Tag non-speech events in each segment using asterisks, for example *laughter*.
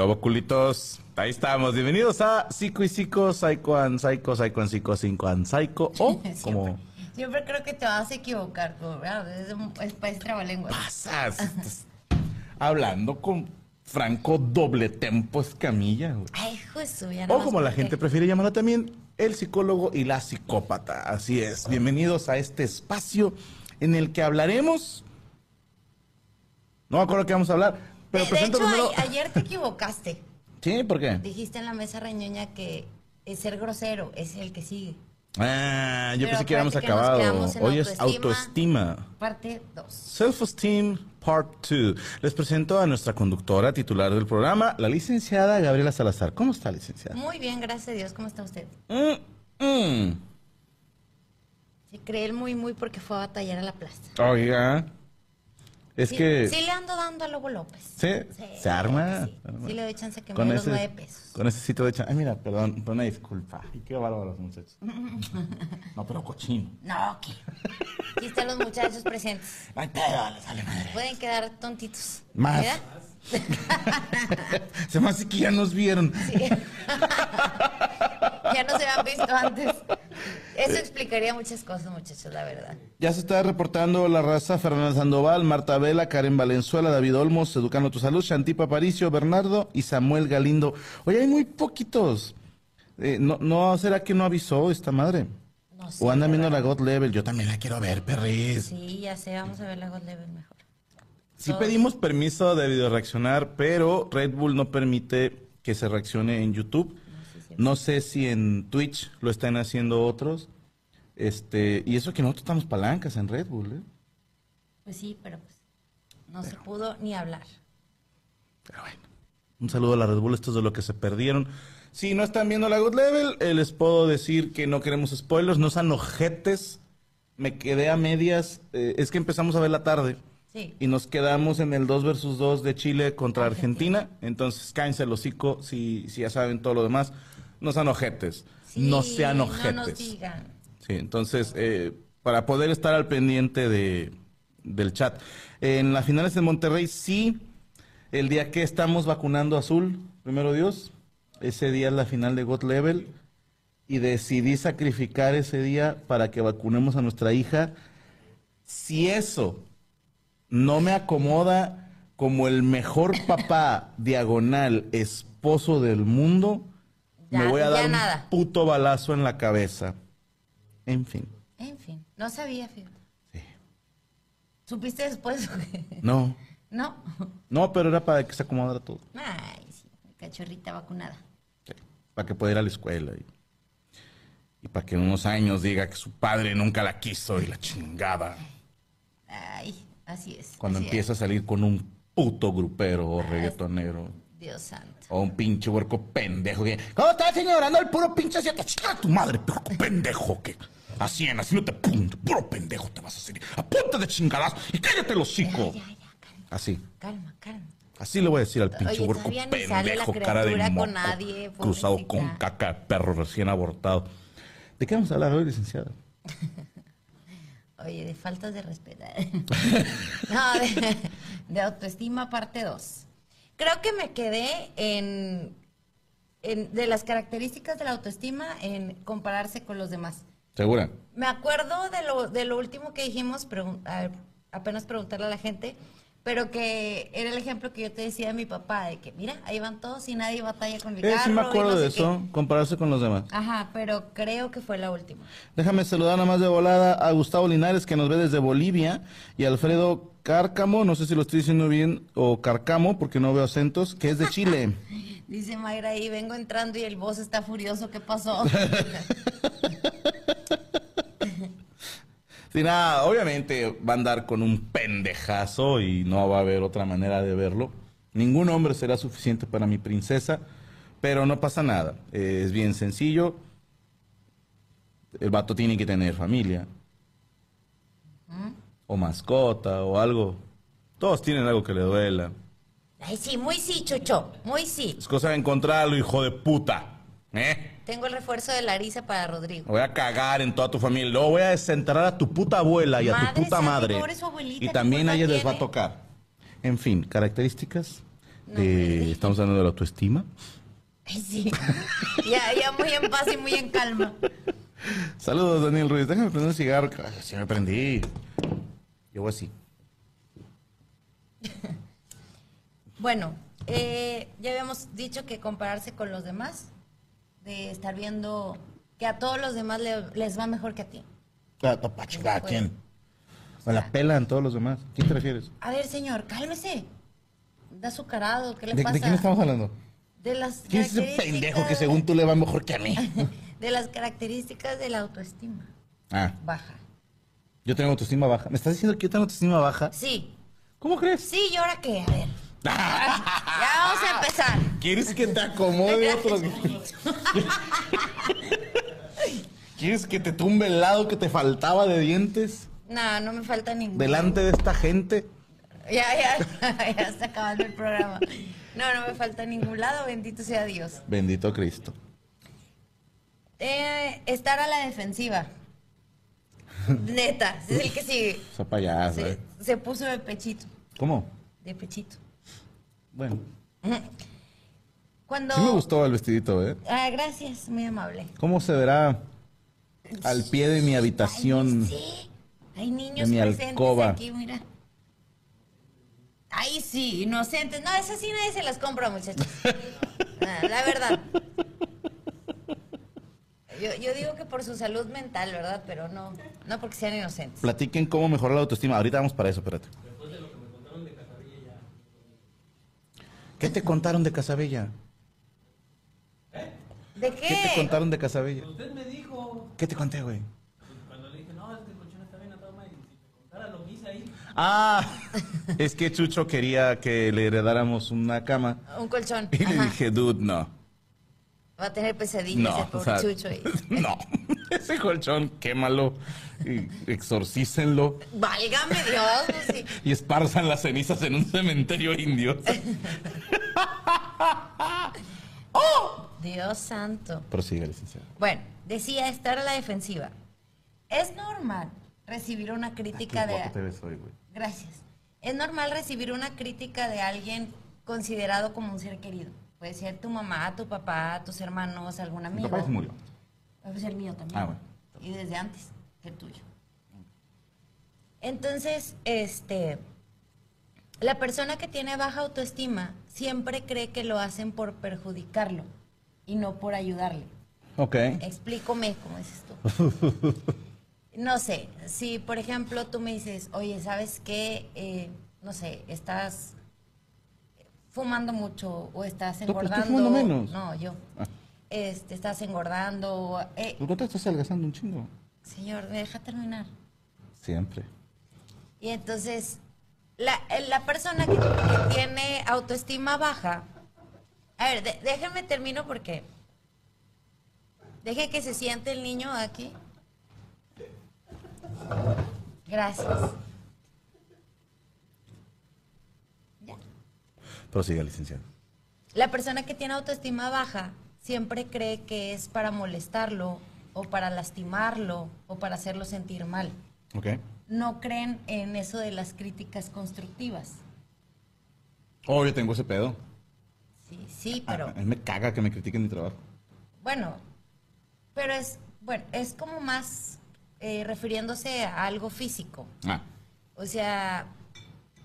¿Qué hubo, culitos? Ahí estamos. Bienvenidos a Psico y Psico, Psycho and Psycho, Psycho and Psico, Cinco and Psycho. O *laughs* como Siempre creo que te vas a equivocar, ¿verdad? Es, un- es país trabalenguas. pasas. *laughs* Estás hablando con Franco Doble Tempo Escamilla. güey. Ay, su, ya no O como la gente prefiere llamarlo también, el psicólogo y la psicópata. Así es. Bienvenidos a este espacio en el que hablaremos. No me acuerdo qué vamos a hablar, pero de, de hecho, a- ayer te equivocaste. *laughs* Sí, ¿por qué? Dijiste en la mesa reñoña que es ser grosero es el que sigue. Ah, yo Pero pensé que habíamos acabado. Hoy es autoestima. autoestima. Parte 2. Self-Esteem Part 2. Les presento a nuestra conductora titular del programa, la licenciada Gabriela Salazar. ¿Cómo está, licenciada? Muy bien, gracias a Dios. ¿Cómo está usted? Mm, mm. Se cree el muy, muy porque fue a batallar a la plaza. Oiga, es sí, que... sí le ando dando a Lobo López. ¿Sí? ¿Se arma? Sí, arma. sí le doy chance que me Con dé los ese, nueve pesos. con ese sitio de hecho. Ay, mira, perdón, una disculpa. Ay, qué bárbaros, muchachos. *laughs* No, pero cochino. No, ¿qué? Aquí están los muchachos presentes. Ay, les vale madre. Pueden quedar tontitos. Más. *laughs* Se me hace que ya nos vieron. *laughs* Ya no se han visto antes. Eso explicaría muchas cosas, muchachos, la verdad. Ya se está reportando la raza Fernanda Sandoval, Marta Vela, Karen Valenzuela, David Olmos, Educando Tu Salud, Shantipa Paricio, Bernardo y Samuel Galindo. Oye, hay muy poquitos. Eh, no, ¿No será que no avisó esta madre? No sé. O andan la viendo la. God Level. Yo también la quiero ver, perris. Sí, ya sé, vamos a ver la God Level mejor. Sí Todos. pedimos permiso de video reaccionar, pero Red Bull no permite que se reaccione en YouTube. No sé si en Twitch lo están haciendo otros. Este, y eso que nosotros estamos palancas en Red Bull, ¿eh? Pues sí, pero pues no se pudo ni hablar. Pero bueno, un saludo a la Red Bull, esto es de lo que se perdieron. Si no están viendo la Good Level, eh, les puedo decir que no queremos spoilers, no sean ojetes. Me quedé a medias, eh, es que empezamos a ver la tarde. Sí. Y nos quedamos en el 2 versus 2 de Chile contra Argentina. Entonces, cállense el hocico si, si ya saben todo lo demás. No sean ojetes. Sí, no sean No ojetes. nos digan. Sí, entonces, eh, para poder estar al pendiente de, del chat. En las finales de Monterrey, sí, el día que estamos vacunando Azul, primero Dios, ese día es la final de God Level, y decidí sacrificar ese día para que vacunemos a nuestra hija. Si eso no me acomoda como el mejor papá *laughs* diagonal esposo del mundo, me Ya, voy a dar un nada. puto balazo en la cabeza. En fin, En fin, no sabía, fíjate. sí. ¿Supiste después? No, no. no, pero era para que se acomodara todo. Ay, sí, cachorrita vacunada. Sí, para que pueda ir a la escuela y, y para que en unos años diga que su padre nunca la quiso y la chingada. Ay, así es. Cuando así empieza a salir con un puto grupero o reggaetonero. Dios santo. O un pinche huerco pendejo que. ¿Cómo estás ignorando al puro pinche asiático? Chica tu madre, puerco pendejo que. Así en así no te punto, puro pendejo te vas a hacer. Apunta de chingadas y cállate el hocico. Ya, ya, ya, calma, Así. calma, calma. Así le voy a decir al pinche Oye, huerco pendejo, cara de moco, con nadie, cruzado pobrecita. con caca de perro recién abortado. ¿De qué vamos a hablar hoy, licenciada? *laughs* Oye, de faltas de respeto. *laughs* no, de, de autoestima parte 2. Creo que me quedé en, en- de las características de la autoestima en compararse con los demás. ¿Segura? Me acuerdo de lo, de lo último que dijimos, pregun- a ver, apenas preguntarle a la gente, pero que era el ejemplo que yo te decía de mi papá, de que mira, ahí van todos y nadie batalla con el Eh, carro. sí me acuerdo no de qué. eso, compararse con los demás. Ajá, pero creo que fue la última. Déjame saludar nada más de volada a Gustavo Linares, que nos ve desde Bolivia, y Alfredo Cárcamo, no sé si lo estoy diciendo bien, o Carcamo, porque no veo acentos, que es de Chile. *laughs* Dice Mayra ahí, vengo entrando y el boss está furioso, ¿qué pasó? *laughs* Sí, nada, obviamente va a andar con un pendejazo y no va a haber otra manera de verlo. Ningún hombre será suficiente para mi princesa, pero no pasa nada. Es bien sencillo. El vato tiene que tener familia. O mascota, o algo. Todos tienen algo que le duela. Ay, sí, muy sí, Chucho, muy sí. Es cosa de encontrarlo, hijo de puta. ¿Eh? Tengo el refuerzo de Larisa para Rodrigo. Voy a cagar en toda tu familia. Luego voy a desenterrar a tu puta abuela y a tu puta madre. pobre su abuelita, Y ¿qué también a culpa ella les va a tiene? tocar. En fin, características No, de... Estamos hablando de la autoestima. Ay, sí. *laughs* ya, ya muy en paz y muy en calma. Saludos, Daniel Ruiz. Déjame prender un cigarro. Sí me prendí. Voy así. *laughs* Bueno, eh, ya habíamos dicho que compararse con los demás, de estar viendo que a todos los demás le- les va mejor que a ti. Ah, chingar, ¿a Pues, quién? Me la pelan todos los demás. ¿Quién te refieres? A ver, señor, cálmese. Da azucarado, ¿qué le ¿De, pasa? de quién estamos hablando? De las ¿Quién es ese pendejo que según tú le va mejor que a mí? *laughs* De las características de la autoestima Ah, baja. Yo tengo autoestima baja. ¿Me estás diciendo que yo tengo autoestima baja? Sí, ¿Cómo crees? sí, ¿y ahora qué? A ver. ya vamos a empezar. ¿Quieres que te acomode *laughs* otros? ¿Quieres que te tumbe el lado que te faltaba de dientes No, no me falta ninguno. delante de esta gente? Ya, ya, *laughs* ya está acabando el programa. No, no me falta ningún lado, bendito sea Dios. Bendito Cristo. Eh, estar a la defensiva. Neta, es el que sigue. Esa payasa, Se, ¿eh? se puso de pechito, ¿Cómo? de pechito. Bueno, Cuando... sí me gustó el vestidito, ¿eh? Ah, gracias, muy amable. ¿Cómo se verá al pie de mi habitación? Ay, sí. Hay niños mi presentes alcoba. aquí, mira. Ay, sí, inocentes. No, esas sí nadie se las compra, muchachos. *laughs* Ah, la verdad. Yo, yo digo que por su salud mental, ¿verdad? Pero no, no porque sean inocentes. Platiquen cómo mejorar la autoestima. Ahorita vamos para eso, espérate. ¿Qué te contaron de Casabella? ¿De ¿Qué te qué? contaron de Casabella? Usted me dijo, ¿Qué te conté, güey? cuando le dije, no, este colchón está bien atado, y si te contara lo que hice ahí. Ah, es que Chucho quería que le heredáramos una cama. Un colchón. Y le Ajá. dije, dude, no. Va a tener pesadillas el No, pobre o sea, Chucho ahí. *laughs* no. Ese colchón, quémalo y exorcícenlo Válgame Dios, pues sí. *laughs* y esparzan las cenizas en un cementerio indio. *laughs* Dios santo. Prosiga, licenciado. Bueno, decía estar a la defensiva. Es normal recibir una crítica guapo te de... ves hoy. Gracias. Es normal recibir una crítica de alguien considerado como un ser querido. Puede ser tu mamá, tu papá, tus hermanos, algún Mi amigo. papá ya se murió. Puede ser el mío también. Ah, bueno. Y desde antes que el tuyo. Entonces, este, la persona que tiene baja autoestima siempre cree que lo hacen por perjudicarlo y no por ayudarle. Ok. Explícame, como dices tú. *laughs* No sé, si por ejemplo tú me dices, oye, ¿sabes qué? Eh, no sé, estás fumando mucho o estás No, pues, engordando. menos. No, yo. Ah. Este, estás engordando. eh, ¿Por qué te estás adelgazando un chingo? señor, me deja terminar. Siempre. Y entonces, la, eh, la persona que, que tiene autoestima baja, a ver, de- déjenme termino porque deje que se siente el niño aquí. Gracias. Prosiga, licenciado. La persona que tiene autoestima baja siempre cree que es para molestarlo o para lastimarlo o para hacerlo sentir mal. Ok. No creen en eso de las críticas constructivas. Oh, yo tengo ese pedo. Sí, sí, A- pero A, mí me caga que me critiquen mi trabajo. bueno, pero es bueno, es como más eh, refiriéndose a algo físico. Ah. O sea,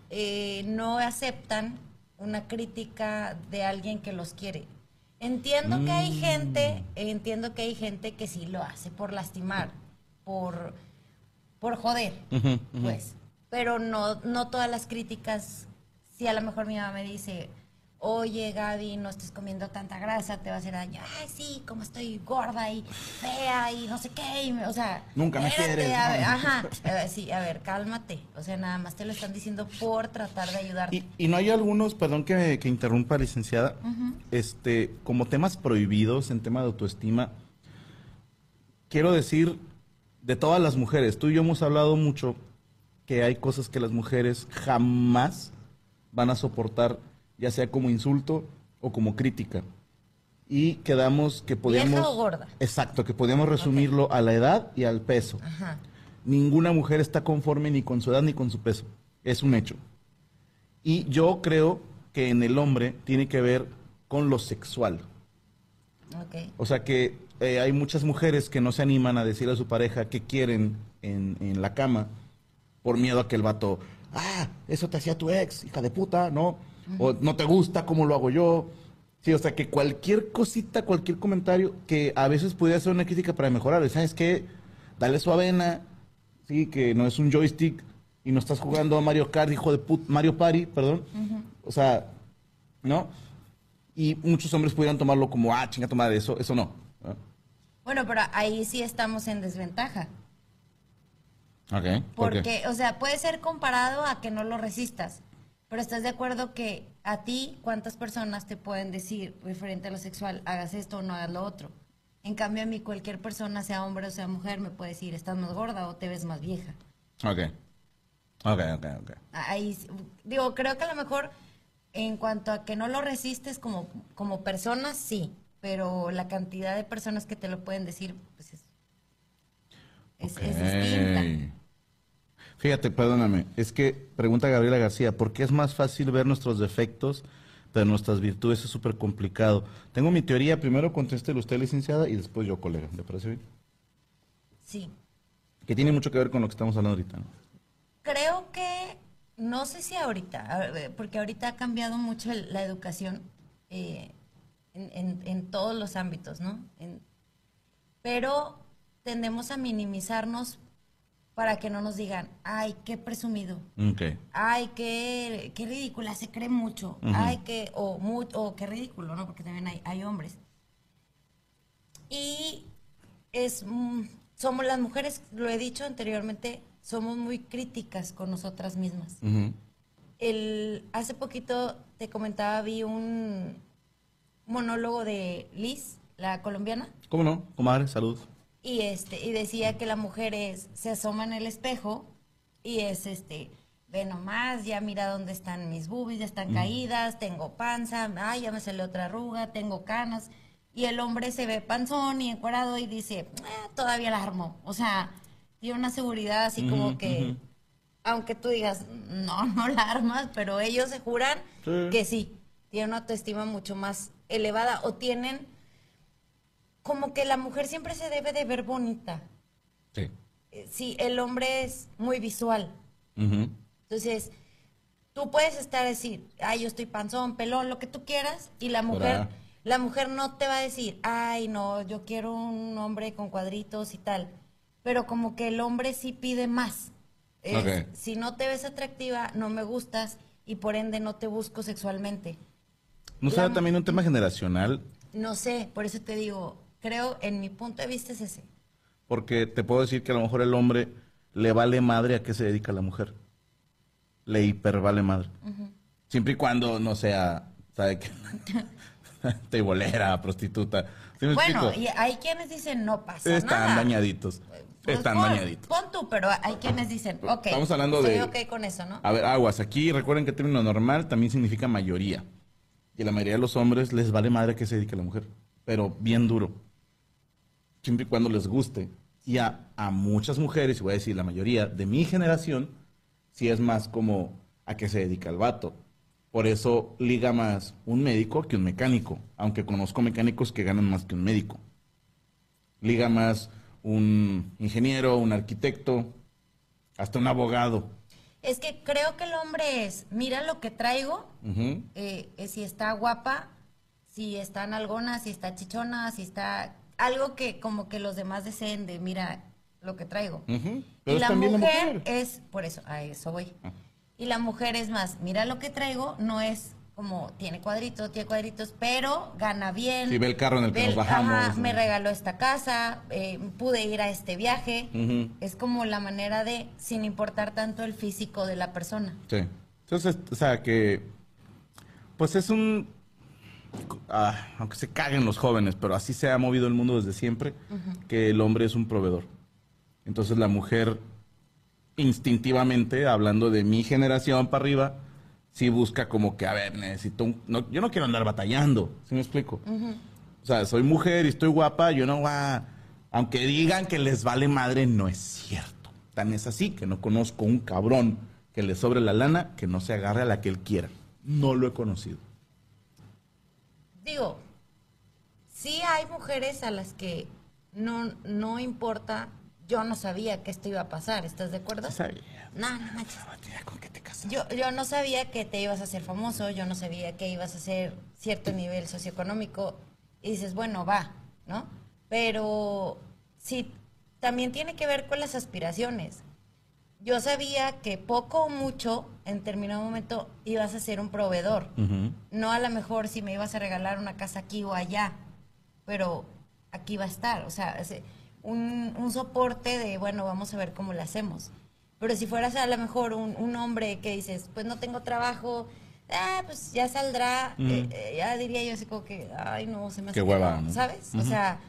eh, no aceptan una crítica de alguien que los quiere. Entiendo que hay gente, entiendo que hay gente que sí lo hace por lastimar, por, por joder, pues. Pero no, no todas las críticas, si a lo mejor mi mamá me dice, oye Gaby, no estés comiendo tanta grasa, te va a hacer daño. Ay, sí, como estoy gorda y fea y no sé qué. y me- o sea, Nunca me quieres, a ver, ¿no? ajá. A ver, sí, a ver, cálmate. O sea, nada más te lo están diciendo por tratar de ayudarte. Y, y no hay algunos, perdón que, que interrumpa, licenciada, este, como temas prohibidos en tema de autoestima. Quiero decir, de todas las mujeres, tú y yo hemos hablado mucho que hay cosas que las mujeres jamás van a soportar, ya sea como insulto o como crítica. Y quedamos que podíamos... ¿Vieja o gorda? Exacto, que podíamos resumirlo a la edad y al peso. Ajá. Ninguna mujer está conforme ni con su edad ni con su peso. Es un hecho. Y yo creo que en el hombre tiene que ver con lo sexual. Ok. O sea que eh, hay muchas mujeres que no se animan a decir a su pareja que quieren en, en la cama por miedo a que el vato, ah, eso te hacía tu ex, hija de puta, ¿no? O no te gusta cómo lo hago yo. Sí, o sea que cualquier cosita, cualquier comentario que a veces pudiera ser una crítica para mejorar, ¿sabes qué? Dale su avena, sí, que no es un joystick y no estás jugando a Mario Kart, hijo de put, Mario Party, perdón. O sea, ¿no? Y muchos hombres pudieran tomarlo como, ah, chinga tu madre, eso, eso no. ¿no? Bueno, pero ahí sí estamos en desventaja. Ok. ¿por qué? Porque, o sea, puede ser comparado a que no lo resistas. Pero estás de acuerdo que a ti, ¿cuántas personas te pueden decir referente a lo sexual, hagas esto o no hagas lo otro? En cambio, a mí cualquier persona, sea hombre o sea mujer, me puede decir, estás más gorda o te ves más vieja. Ok. Ok, ok, ok. Ahí, digo, creo que a lo mejor en cuanto a que no lo resistes como, como persona, sí. Pero la cantidad de personas que te lo pueden decir, pues es, es, es distinta. Fíjate, perdóname, es que pregunta Gabriela García, ¿por qué es más fácil ver nuestros defectos, pero nuestras virtudes es súper complicado? Tengo mi teoría, primero contéstele usted, licenciada, y después yo, colega, ¿le parece bien? Sí. Que tiene mucho que ver con lo que estamos hablando ahorita, ¿no? Creo que, no sé si ahorita, ver, porque ahorita ha cambiado mucho la educación eh, en, en- en todos los ámbitos, ¿no? En- pero tendemos a minimizarnos para que no nos digan, ay, qué presumido, ay, qué, qué ridícula, se cree mucho, ay, qué, o, mu- o qué ridículo, ¿no? Porque también hay, hay hombres. Y es, mm, somos las mujeres, lo he dicho anteriormente, somos muy críticas con nosotras mismas. El, hace poquito te comentaba, vi un monólogo de Liz, la colombiana, ¿Cómo no? Comadre, salud. Y este y decía que la mujer es, se asoma en el espejo y es este ve nomás ya mira dónde están mis boobies ya están caídas tengo panza ay ya me salió otra arruga tengo canas. Y el hombre se ve panzón y encuadrado y dice "Ah, todavía la armó o sea tiene una seguridad así como que aunque tú digas no no la armas pero ellos se juran Sí. que sí tienen una autoestima mucho más elevada o tienen como que la mujer siempre se debe de ver bonita. Sí. Eh, Sí, el hombre es muy visual. Entonces, tú puedes estar a decir, ay, yo estoy panzón, pelón, lo que tú quieras, y la mujer. La mujer no te va a decir, ay, no, yo quiero un hombre con cuadritos y tal. Pero como que el hombre sí pide más. Es. Si no te ves atractiva, no me gustas y por ende no te busco sexualmente. ¿No será también un tema generacional? No sé, por eso te digo, creo, en mi punto de vista es ese. Porque te puedo decir que a lo mejor el hombre le vale madre a qué se dedica la mujer. Le hiper vale madre. Siempre y cuando no sea, ¿sabe qué? *laughs* Teibolera, prostituta. ¿Sí me Bueno, explico? y hay quienes dicen no pasa Están nada. dañaditos. Pues Están pon- dañaditos. Pon tú, pero hay quienes dicen, ok. Estamos hablando estoy de- ok con eso, ¿no? A ver, aguas. Aquí recuerden que el término normal también significa mayoría. Y a la mayoría de los hombres les vale madre a qué se dedica la mujer. Pero bien duro. Siempre y cuando les guste. Y a, a muchas mujeres, y voy a decir la mayoría de mi generación, sí es más como a qué se dedica el vato. Por eso liga más un médico que un mecánico. Aunque conozco mecánicos que ganan más que un médico. Liga más un ingeniero, un arquitecto, hasta un abogado. Es que creo que el hombre es, mira lo que traigo, eh, eh, si está guapa, si está nalgona, si está chichona, si está... Algo que como que los demás deseen de, mira lo que traigo. Y Pero la mujer, la mujer. es, por eso, a eso voy. Ah. Y la mujer es más, mira lo que traigo, no es como tiene cuadritos, tiene cuadritos, pero gana bien. Sí, ve el carro en el que nos bajamos, ajá, me regaló esta casa, eh, pude ir a este viaje. Es como la manera de, sin importar tanto el físico de la persona. Sí. Entonces, o sea, que. Pues es un. Ah, aunque se caguen los jóvenes, pero así se ha movido el mundo desde siempre, que el hombre es un proveedor. Entonces la mujer, instintivamente, hablando de mi generación para arriba, sí busca como que, a ver, necesito un... no, yo no quiero andar batallando, ¿sí me explico? O sea, soy mujer y estoy guapa, yo no. Aunque digan que les vale madre, no es cierto. Tan es así que no conozco un cabrón que le sobre la lana que no se agarre a la que él quiera. No lo he conocido. Digo, sí hay mujeres a las que no, no importa, yo no sabía que esto iba a pasar, ¿estás de acuerdo? Sí sabía. No, no manches. No, ¿Con qué te casas? Yo, yo no sabía que te ibas a hacer famoso, yo no sabía que ibas a hacer cierto nivel socioeconómico. Y dices, bueno, va, ¿no? Pero sí, también tiene que ver con las aspiraciones. Yo sabía que poco o mucho, en determinado momento, ibas a ser un proveedor. No a lo mejor si me ibas a regalar una casa aquí o allá, pero aquí va a estar. O sea, un, un soporte de, bueno, vamos a ver cómo lo hacemos. Pero si fueras a lo mejor un, un hombre que dices, pues no tengo trabajo, ah, pues ya saldrá, eh, eh, ya diría yo así como que, ay, no, se me hace Qué hueva, no", ¿no? ¿sabes? O sea,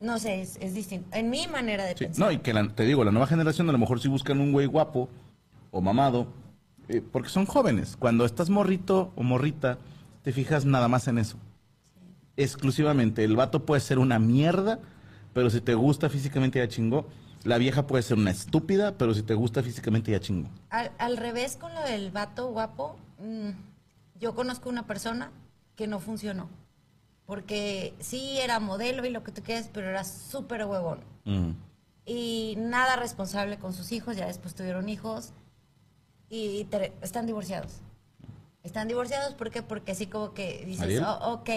no sé, es, es distinto. En mi manera de Sí, pensar. No, y que la- te digo, la nueva generación a lo mejor sí buscan un güey guapo o mamado, eh, porque son jóvenes. Cuando estás morrito o morrita, te fijas nada más en eso. Exclusivamente. El vato puede ser una mierda, pero si te gusta físicamente ya chingó. La vieja puede ser una estúpida, pero si te gusta físicamente ya chingó. Al, al revés con lo del vato guapo, mm, yo conozco una persona que no funcionó. Porque sí era modelo y lo que tú quieras, pero era súper huevón. Mm. Y nada responsable con sus hijos, ya después tuvieron hijos y te- están divorciados. Están divorciados, ¿por qué? Porque así como que dices. "Oh, ok,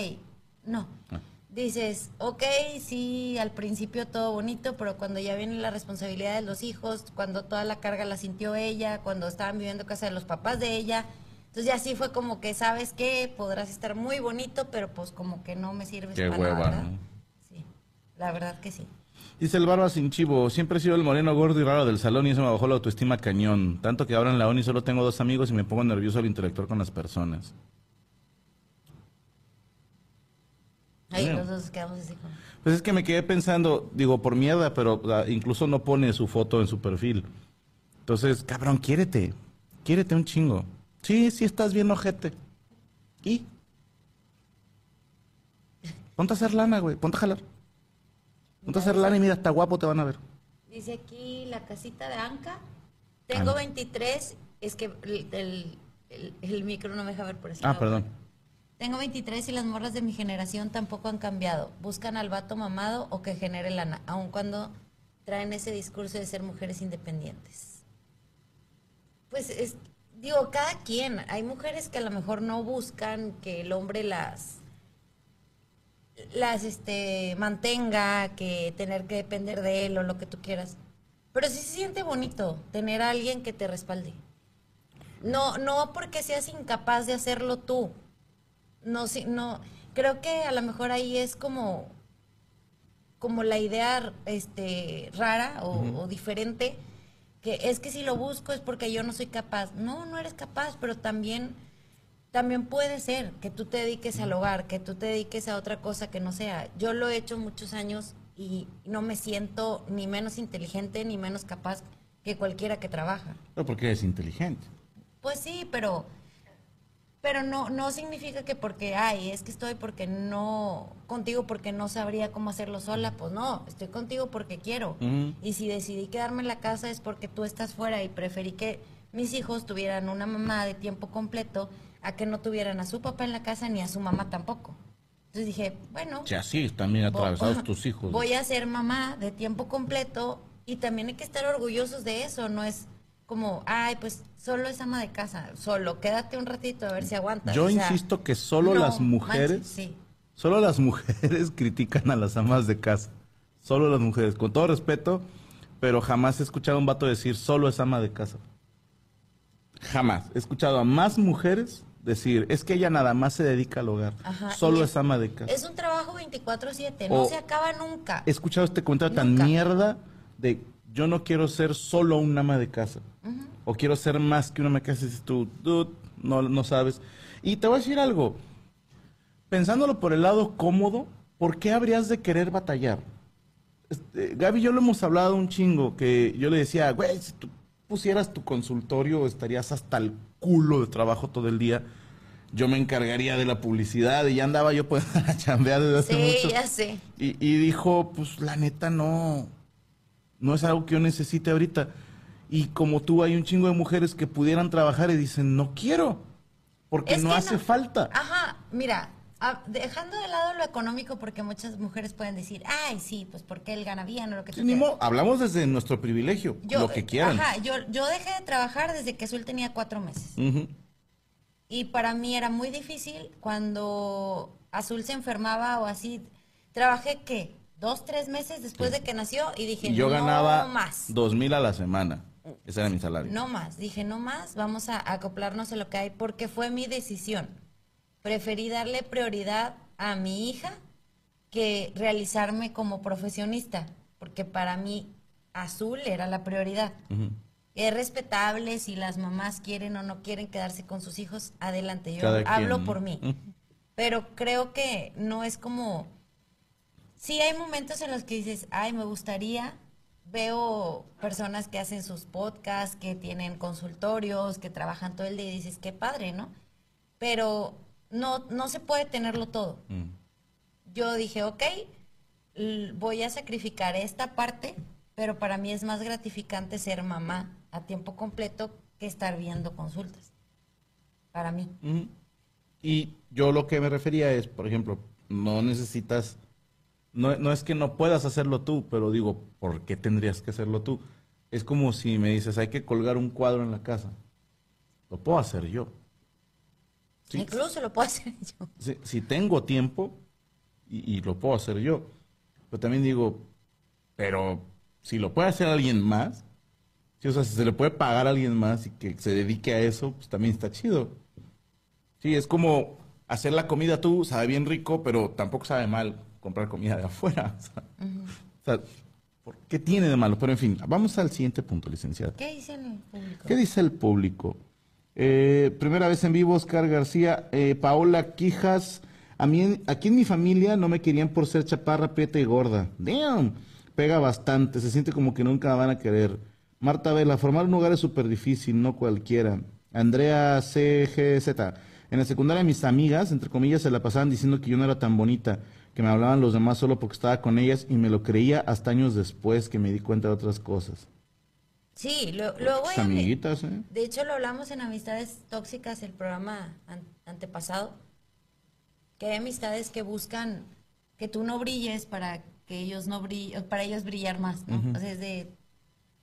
no. Ah. Dices, ok, sí, al principio todo bonito, pero cuando ya viene la responsabilidad de los hijos, cuando toda la carga la sintió ella, cuando estaban viviendo en casa de los papás de ella, entonces ya sí fue como que, ¿sabes qué? Podrás estar muy bonito, pero pues como que no me sirves Qué para nada, hueva. ¿no? Sí, la verdad que sí. Dice el barba sin chivo, siempre he sido el moreno gordo y raro del salón y eso me bajó la autoestima cañón. Tanto que ahora en la uni solo tengo dos amigos y me pongo nervioso al interactuar con las personas. Ahí los dos quedamos así. Pues es que me quedé pensando, digo, por mierda, pero sea, incluso no pone su foto en su perfil. Entonces, cabrón, quiérete. Quiérete un chingo. Sí, sí estás bien ojete. ¿Y? Ponte a hacer lana, güey. Ponte a jalar. Ponte a hacer lana y mira, está guapo, te van a ver. Dice aquí la casita de Anca. Tengo Ah. 23, es que el, el- el- el micro no me deja ver por eso. Ah, perdón. Tengo 23 y las morras de mi generación tampoco han cambiado. Buscan al vato mamado o que genere lana, aun cuando traen ese discurso de ser mujeres independientes. Pues es, digo, cada quien. Hay mujeres que a lo mejor no buscan que el hombre las las este mantenga, que tener que depender de él o lo que tú quieras. Pero sí se siente bonito tener a alguien que te respalde. No, no porque seas incapaz de hacerlo tú. No, sí, no. Creo que a lo mejor ahí es como, como la idea este, rara o, o diferente, que es que si lo busco es porque yo no soy capaz. No, no eres capaz, pero también, también puede ser que tú te dediques al hogar, que tú te dediques a otra cosa que no sea. Yo lo he hecho muchos años y no me siento ni menos inteligente ni menos capaz que cualquiera que trabaja. Pero porque eres inteligente. Pues sí, pero pero no no significa que porque ay, es que estoy porque no contigo porque no sabría cómo hacerlo sola, pues no, estoy contigo porque quiero. Y si decidí quedarme en la casa es porque tú estás fuera y preferí que mis hijos tuvieran una mamá de tiempo completo a que no tuvieran a su papá en la casa ni a su mamá tampoco. Entonces dije, bueno, Si así también atravesados Vo- *laughs* tus hijos. Voy a ser mamá de tiempo completo y también hay que estar orgullosos de eso, no es como, ay, pues solo es ama de casa, solo quédate un ratito a ver si aguantas. Yo O sea, insisto que solo no las mujeres, manches, sí. solo las mujeres *laughs* critican a las amas de casa. Solo las mujeres, con todo respeto, pero jamás he escuchado a un vato decir solo es ama de casa. Jamás. He escuchado a más mujeres decir, es que ella nada más se dedica al hogar. Ajá, solo es ama de casa. Es un trabajo 24/7, no O- se acaba nunca. He escuchado este comentario tan mierda de yo no quiero ser solo un ama de casa. O quiero ser más que una ama de casa. Y dices tú, dude, no, no sabes. Y te voy a decir algo. Pensándolo por el lado cómodo, ¿por qué habrías de querer batallar? Este, Gaby yo lo hemos hablado un chingo, que yo le decía, güey, si tú pusieras tu consultorio estarías hasta el culo de trabajo todo el día. Yo me encargaría de la publicidad y ya andaba yo pues *laughs* a chambear desde hace Sí, mucho. ya sé. Y, y dijo, pues la neta no, no es algo que yo necesite ahorita. Y como tú, hay un chingo de mujeres que pudieran trabajar y dicen, no quiero, porque Es no hace falta. Ajá, mira, dejando de lado lo económico, porque muchas mujeres pueden decir, ay, sí, pues porque él gana bien o lo que Sí, ni quieras". modo, hablamos desde nuestro privilegio, Yo- lo que quieran. Ajá, yo, yo dejé de trabajar desde que Azul tenía cuatro meses. Y para mí era muy difícil cuando Azul se enfermaba o así. Trabajé, ¿qué? Dos, tres meses después de que nació y dije, Y yo no ganaba más. dos mil a la semana. Ese era mi salario. No más. Dije, no más, vamos a acoplarnos a lo que hay porque fue mi decisión. Preferí darle prioridad a mi hija que realizarme como profesionista, porque para mí Azul era la prioridad. Es respetable si las mamás quieren o no quieren quedarse con sus hijos, adelante. Yo Cada hablo por mí. Pero creo que no es como... Sí hay momentos en los que dices, ay, me gustaría. Veo personas que hacen sus podcasts, que tienen consultorios, que trabajan todo el día y dices, qué padre, ¿no? Pero no, no se puede tenerlo todo Mm. yo dije, ok, voy a sacrificar esta parte, pero para mí es más gratificante ser mamá a tiempo completo que estar viendo consultas. Para mí. Ujú. Y yo lo que me refería es, por ejemplo, no necesitas, no, no es que no puedas hacerlo tú, pero digo, ¿por qué tendrías que hacerlo tú? Es como si me dices, hay que colgar un cuadro en la casa. Lo puedo hacer yo. Sí. Incluso lo puedo hacer yo. Si, si tengo tiempo, y, y lo puedo hacer yo. Pero también digo, pero si lo puede hacer alguien más, sí, o sea, si se le puede pagar a alguien más y que se dedique a eso, pues también está chido. Sí, es como hacer la comida tú, sabe bien rico, pero tampoco sabe mal comprar comida de afuera. *laughs* O sea, o sea, ¿por ¿qué tiene de malo? Pero en fin, vamos al siguiente punto, licenciada. ¿Qué dice el público? ¿Qué dice el público? Eh, primera vez en vivo, Oscar García, eh, Paola Quijas. A mí, aquí en mi familia no me querían por ser chaparra, prieta y gorda. Damn, pega bastante, se siente como que nunca van a querer. Marta Vela, formar un hogar es súper difícil, no cualquiera. Andrea CGZ, en la secundaria mis amigas, entre comillas, se la pasaban diciendo que yo no era tan bonita, que me hablaban los demás solo porque estaba con ellas y me lo creía hasta años después que me di cuenta de otras cosas. Sí, lo- luego Tus ami- amiguitas, ¿eh? De hecho, lo hablamos en Amistades Tóxicas, el programa an- antepasado, que hay amistades que buscan que tú no brilles para que ellos no brillen, para ellos brillar más, ¿no? O sea, es de,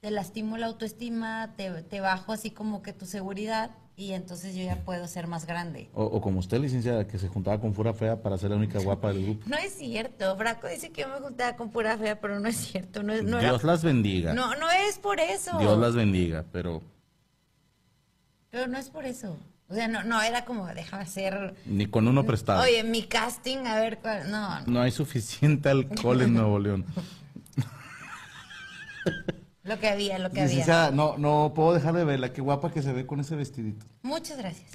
te lastimo la autoestima, te, te bajo así como que tu seguridad y entonces yo ya puedo ser más grande. O, o como usted, licenciada, que se juntaba con pura fea para ser la única guapa del grupo. *laughs* No es cierto, Braco dice que yo me juntaba con pura fea, pero no es cierto, no es, no Dios era- las bendiga. no, no es por eso. Dios las bendiga, pero Pero no es por eso. O sea, no, no era como, déjame hacer, ni con uno prestado. oye, mi casting, a ver cuál, no, no. No hay suficiente alcohol en Nuevo León. *laughs* lo que había, lo que había. Licenciada, no, no puedo dejar de verla. Qué guapa que se ve con ese vestidito. Muchas gracias.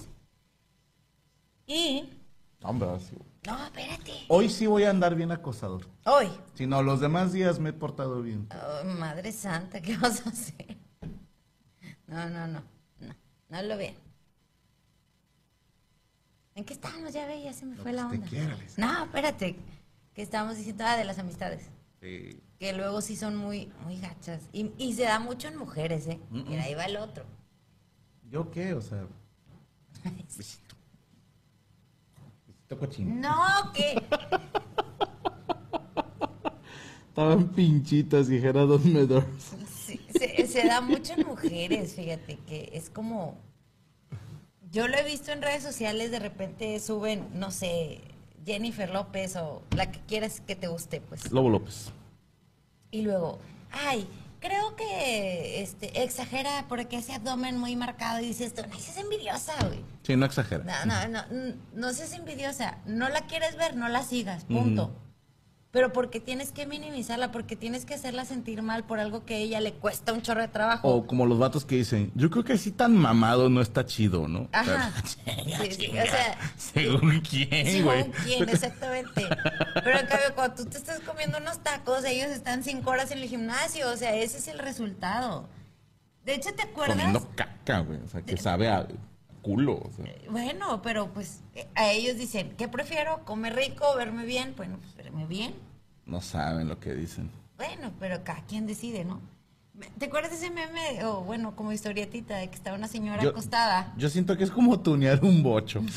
Y, Hombre, no, espérate, Hoy sí voy a andar bien acosador. hoy, Si no, los demás días me he portado bien. Oh, madre santa, ¿qué vas a hacer? No, no, no, no, no lo vean. ¿En qué estábamos? Ya ve, ya se me fue la onda. quiera, no, espérate, que estábamos diciendo, ah, de las amistades. Sí. Que luego sí son muy, muy gachas. Y, y se da mucho en mujeres, ¿eh? Mira, ahí va el otro. ¿Yo qué? O sea, *laughs* besito. Besito cochino. No, que... *laughs* Estaban pinchitas, dijera. Sí, se, se da mucho en mujeres, fíjate, que es como... Yo lo he visto en redes sociales, de repente suben, no sé, Jennifer López o la que quieras que te guste, pues. Lobo López. Y luego, ay, creo que este exagera porque ese abdomen muy marcado y dices, tú no seas envidiosa, güey. Sí, no exagera. No, no, no, n- no seas envidiosa. No la quieres ver, no la sigas, punto. Pero porque tienes que minimizarla, porque tienes que hacerla sentir mal por algo que a ella le cuesta un chorro de trabajo. O como los vatos que dicen, yo creo que así tan mamado no está chido, ¿no? Ajá. *laughs* Sea, Sí, sí, o sea, Según quién, güey. según quién, exactamente. Pero en cambio, cuando tú te estás comiendo unos tacos, ellos están cinco horas en el gimnasio, o sea, ese es el resultado. De hecho, ¿te acuerdas? Comiendo caca, güey. O sea, que sabe a culo. o sea. Bueno, pero pues eh, a ellos dicen, ¿qué prefiero? ¿Comer rico, verme bien? Bueno, pues bien. No saben lo que dicen. Bueno, pero cada quien decide, ¿no? ¿Te acuerdas de ese meme, o bueno, como historietita, de que estaba una señora Yo- acostada? Yo siento que es como tunear un bocho. *laughs*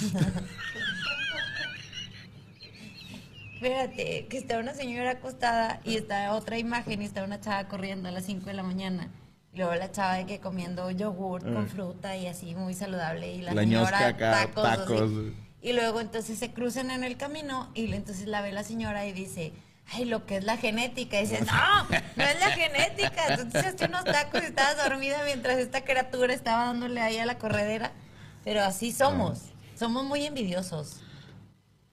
Espérate, que está una señora acostada y está otra imagen y está una chava corriendo a las 5 de la mañana. Y luego la chava de que comiendo yogur con fruta y así muy saludable y la, Eh. La señora acá, tacos. así. Y luego entonces se cruzan en el camino y entonces la ve la señora y dice, ay, lo que es la genética. Y dice, no, no es la genética. Tú te unos tacos y estabas dormida mientras esta criatura estaba dándole ahí a la corredera. Pero así somos. Somos muy envidiosos.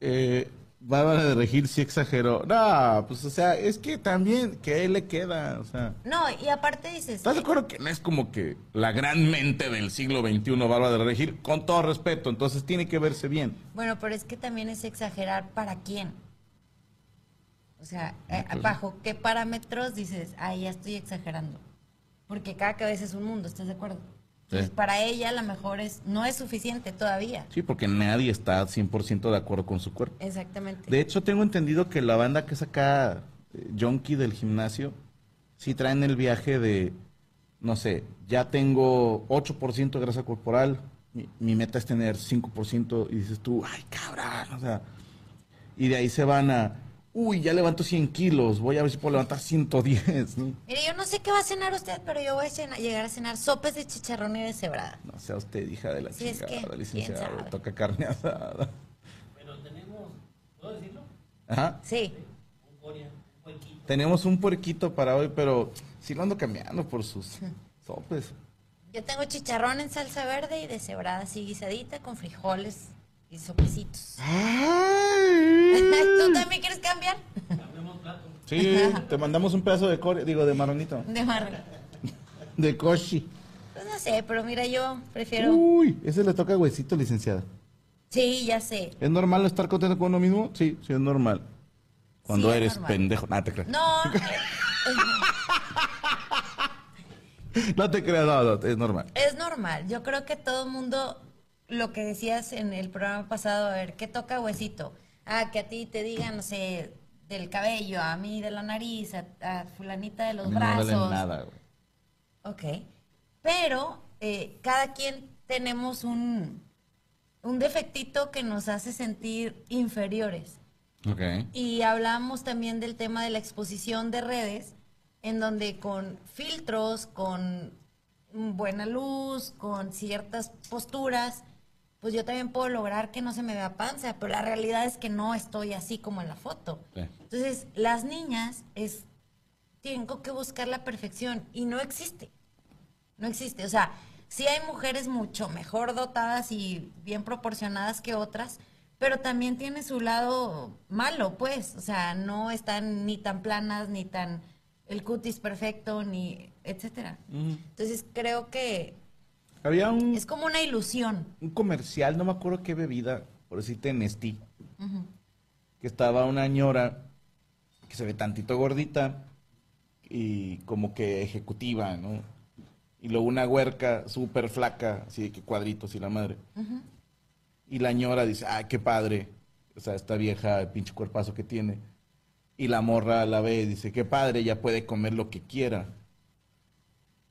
Eh, Bárbara de Regil sí exageró. No, pues o sea, es que también, que a él le queda, o sea. No, y aparte dices, ¿Estás de acuerdo que no es como que la gran mente del siglo XXI, Bárbara de Regil? Con todo respeto, entonces tiene que verse bien. Bueno, pero es que también es exagerar para quién. O sea, eh, pues- bajo qué parámetros dices, ah, ya estoy exagerando. Porque cada cabeza es un mundo, ¿estás de acuerdo? Sí. Entonces, para ella a lo mejor es, no es suficiente todavía. Sí, porque nadie está 100% de acuerdo con su cuerpo. Exactamente. De hecho, tengo entendido que la banda que es acá, eh, del gimnasio, sí traen el viaje de, no sé, ya tengo 8% de grasa corporal, mi, mi meta es tener 5%, y dices tú, ay, cabrón, o sea, y de ahí se van a, uy, ya levanto 100 kilos, voy a ver si puedo levantar 110, ¿no? Mire, yo no sé qué va a cenar usted, pero yo voy a llegar a cenar sopes de chicharrón y de cebrada. No sea usted hija de la es que, chingada, toca carne asada. Pero tenemos, ¿puedo decirlo? Ajá. Sí. Un corea, un puerquito. Tenemos un puerquito para hoy, pero sí lo ando cambiando por sus sopes. Yo tengo chicharrón en salsa verde y de cebrada así guisadita con frijoles y sopecitos. ¿Tú también quieres cambiar? Cambiamos plato. Sí, te mandamos un pedazo de core, digo, de marronito. De marrón. De koshi. Pues no sé, pero mira, yo prefiero. Uy, ese le toca huesito, licenciada. Sí, ya sé. ¿Es normal estar contento con uno mismo? Sí, sí es normal. Cuando Sí, eres normal. pendejo. No, te creas. No, *laughs* No te creas, no, no, es normal. es normal. Yo creo que todo el mundo, lo que decías en el programa pasado, a ver, ¿qué toca huesito? Ah, que a ti te digan, no sé, del cabello, a mí de la nariz, a, a fulanita de A los no brazos. duele nada, güey. Ok. Pero eh, cada quien tenemos un, un defectito que nos hace sentir inferiores. Ok. Y hablamos también del tema de la exposición de redes, en donde con filtros, con buena luz, con ciertas posturas, pues yo también puedo lograr que no se me vea panza, pero la realidad es que no estoy así como en la foto. Sí. Entonces, las niñas es tengo que buscar la perfección y no existe. No existe, o sea, sí hay mujeres mucho mejor dotadas y bien proporcionadas que otras, pero también tiene su lado malo, pues, o sea, no están ni tan planas, ni tan el cutis perfecto, ni etcétera. Entonces creo que Había un, es como una ilusión. un comercial, no me acuerdo qué bebida, por decirte Nestí, que estaba una ñora que se ve tantito gordita y como que ejecutiva, ¿no? Y luego una huerca súper flaca, así de que cuadritos y la madre. Y la ñora dice, ah, qué padre, o sea, esta vieja, el pinche cuerpazo que tiene. Y la morra la ve y dice, qué padre, ya puede comer lo que quiera.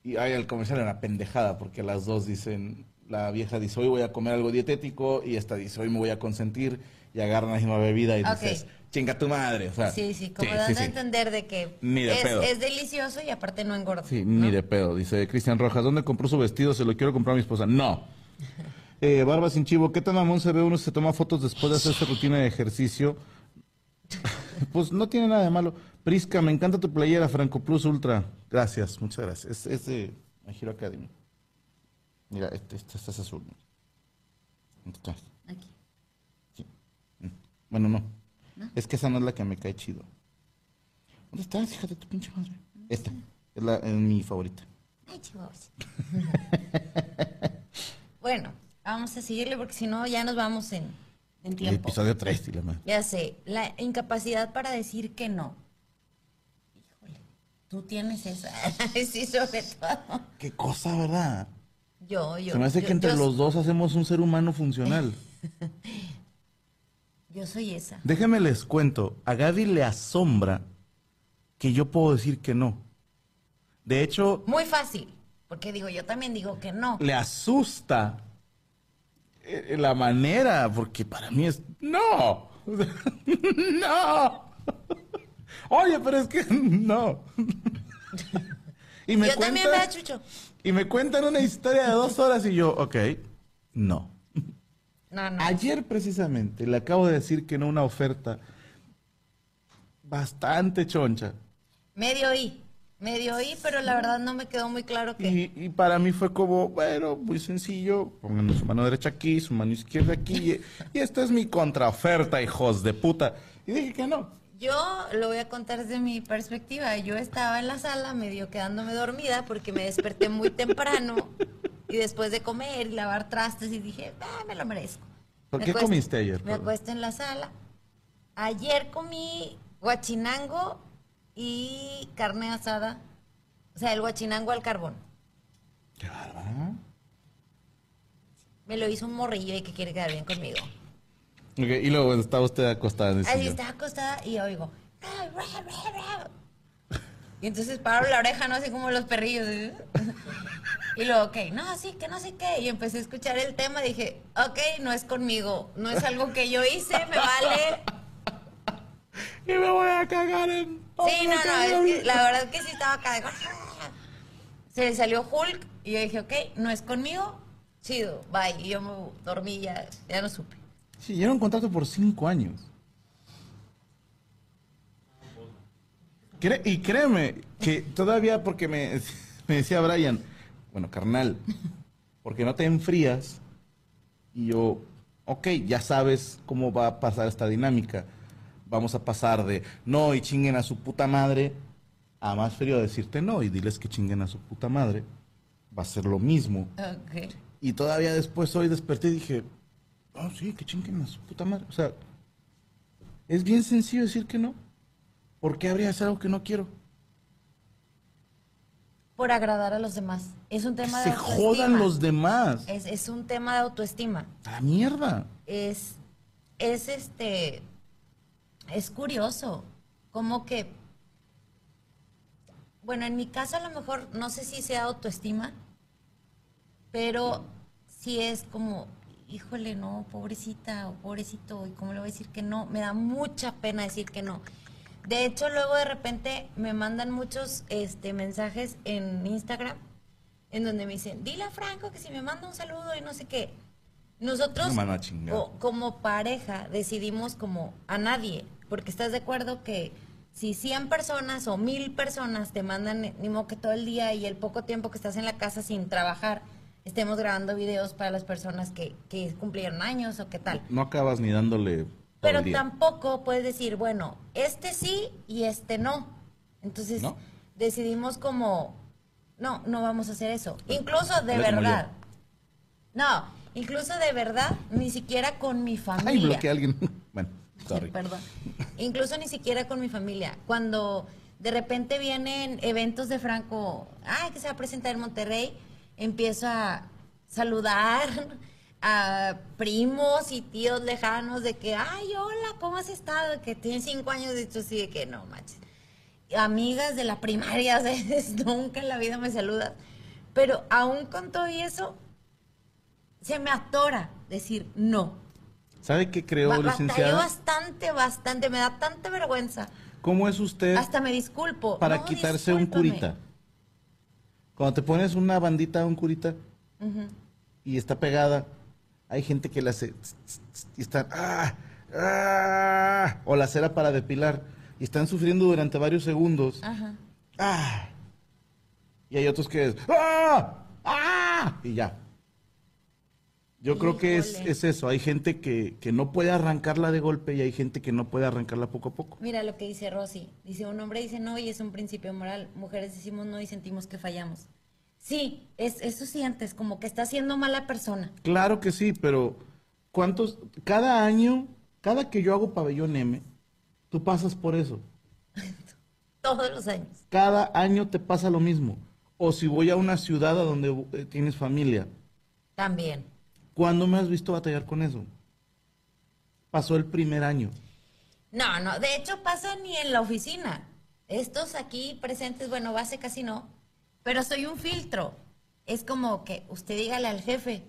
Y ay, el comercial era una pendejada, porque las dos dicen, la vieja dice, hoy voy a comer algo dietético, y esta dice, hoy me voy a consentir, y agarran la misma bebida y Ok. dices, chinga tu madre. O sea, Sí, sí, como sí, dando sí, a entender de que de es, delicioso y aparte no engorda. Sí, ¿no? ni de pedo. Dice Cristian Rojas, ¿dónde compró su vestido? Se lo quiero comprar a mi esposa. No. *laughs* Eh, Barba sin chivo, ¿qué tan mamón se ve uno si se toma fotos después de hacerse rutina de ejercicio? *laughs* pues no tiene nada de malo. Prisca, me encanta tu playera, Franco Plus Ultra. Gracias, muchas gracias. Es, es de My Hero Academy. Mira, este, este, este es azul. ¿Dónde está? Aquí. Sí. Mm. Bueno, no. Es que esa no es la que me cae chido. ¿Dónde estás, hija de tu pinche madre? Esta. Es, la, es mi favorita. Ay, chihuahuas. *laughs* bueno, vamos a seguirle porque si no ya nos vamos en, en El tiempo. episodio 3, y la. Ya sé, la incapacidad para decir que no. Tú tienes esa. *laughs* sí, sobre todo. Qué cosa, ¿verdad? Yo, yo. Se me hace yo- que entre yo- los dos hacemos un ser humano funcional. *laughs* Yo soy esa. Déjenme les cuento. A Gaby le asombra que yo puedo decir que no. De hecho, Muy fácil. Porque digo, yo también digo que no. le asusta eh, la manera, porque para mí es no. *laughs* no. Oye, pero es que *laughs* no. y me yo también cuenta- me achucho. Y me cuentan una historia de dos horas y yo, ok, no. No, no. Ayer precisamente le acabo de decir que no una oferta bastante choncha. Medio oí. Medio oí, pero la verdad no me quedó muy claro que. Y, y para mí fue como, bueno, muy sencillo, pongan su mano derecha aquí, su mano izquierda aquí, y, y esta es mi contraoferta, hijos de puta. Y dije que no. Yo lo voy a contar desde mi perspectiva. Yo estaba en la sala medio quedándome dormida porque me desperté muy *laughs* temprano y después de comer y lavar trastes y dije, ah, me lo merezco. ¿Por Me qué acuesto- comiste ayer, Me acuesto en la sala. Ayer comí guachinango y carne asada. O sea, el guachinango al carbón. Qué bárbara. Me lo hizo un morrillo y que quiere quedar bien conmigo. Y luego estaba usted acostada en el Así estaba acostada y oigo. Y entonces paro la oreja, ¿no? Así como los perrillos. *laughs* Y luego, ok, no, sí, que no sé qué. Y empecé a escuchar el tema dije, ok, no es conmigo. No es algo que yo hice, me vale. *laughs* Y me voy a cagar en... Sí, no, no, es que la verdad que sí estaba acá. de- Se le salió Hulk y yo dije, ok, no es conmigo. Chido, bye. Y yo me dormí, ya, ya no supe. Sí, era un contrato por cinco años. Cre- y créeme que todavía porque me, *laughs* me decía Brian, bueno, carnal, porque no te enfrías. Y yo, ok, ya sabes cómo va a pasar esta dinámica. Vamos a pasar de no y chinguen a su puta madre a más frío decirte no y diles que chinguen a su puta madre. Va a ser lo mismo. Y todavía después hoy desperté y dije, oh, sí, que chinguen a su puta madre. O sea, es bien sencillo decir que no. ¿Por qué habría de hacer algo que no quiero? Por agradar a los demás. Es un Que tema se de autoestima. jodan los demás. Es, es un tema de autoestima. A la mierda. Es, es este, es curioso. Como que, bueno, en mi caso a lo mejor no sé si sea autoestima, pero sí es como, híjole, no, pobrecita o pobrecito, ¿y cómo le voy a decir que no? Me da mucha pena decir que no. De hecho, luego de repente me mandan muchos este, mensajes en Instagram en donde me dicen, dile a Franco que si me manda un saludo y no sé qué. Nosotros, No, o- como pareja, decidimos como a nadie, porque estás de acuerdo que si 100 personas o 1000 personas te mandan, ni modo que todo el día y el poco tiempo que estás en la casa sin trabajar, estemos grabando videos para las personas que, que cumplieron años o qué tal. No acabas ni dándole Pero el día. tampoco puedes decir, bueno, este sí y este no. Entonces ¿No? decidimos como, no, no vamos a hacer eso. Incluso de verdad. No, incluso de verdad, ni siquiera con mi Ay, familia. bloqueé a alguien. *laughs* bueno, *laughs* sorry. Perdón. Incluso ni siquiera con mi familia. Cuando de repente vienen eventos de Franco, ay, que se va a presentar en Monterrey, empiezo a saludar a primos y tíos lejanos de que, ay, hola, ¿cómo has estado? Que tienen cinco años de hecho así de que no manches. Amigas de la primaria, *laughs* sea, nunca en la vida me saludas. Pero aún con todo y eso, se me atora decir no. ¿Sabe qué creo, Ba- licenciada? bastante, bastante. Me da tanta vergüenza. ¿Cómo es usted Hasta me disculpo. para No, quitarse un curita? Cuando te pones una bandita, un curita, y está pegada, hay gente que la hace y están ¡ah! ¡ah! o la cera para depilar y están sufriendo durante varios segundos. Ajá. ¡ah! Y hay otros que es ¡ah! ¡ah! y ya. Yo creo que es, eso, hay gente que, que no puede arrancarla de golpe y hay gente que no puede arrancarla poco a poco. Mira lo que dice Rosy. Dice, un hombre dice no y es un principio moral. Mujeres decimos no y sentimos que fallamos. Sí, es, eso sientes, como que estás siendo mala persona. Claro que sí, pero ¿cuántos? Cada año, cada que yo hago pabellón M, tú pasas por eso. *laughs* Todos los años. Cada año te pasa lo mismo. O si voy a una ciudad a donde eh, tienes familia, También. ¿Cuándo me has visto batallar con eso? Pasó el primer año. No, no, de hecho pasa ni en la oficina. Estos aquí presentes, bueno, base casi no, pero soy un filtro. Es como que usted dígale al jefe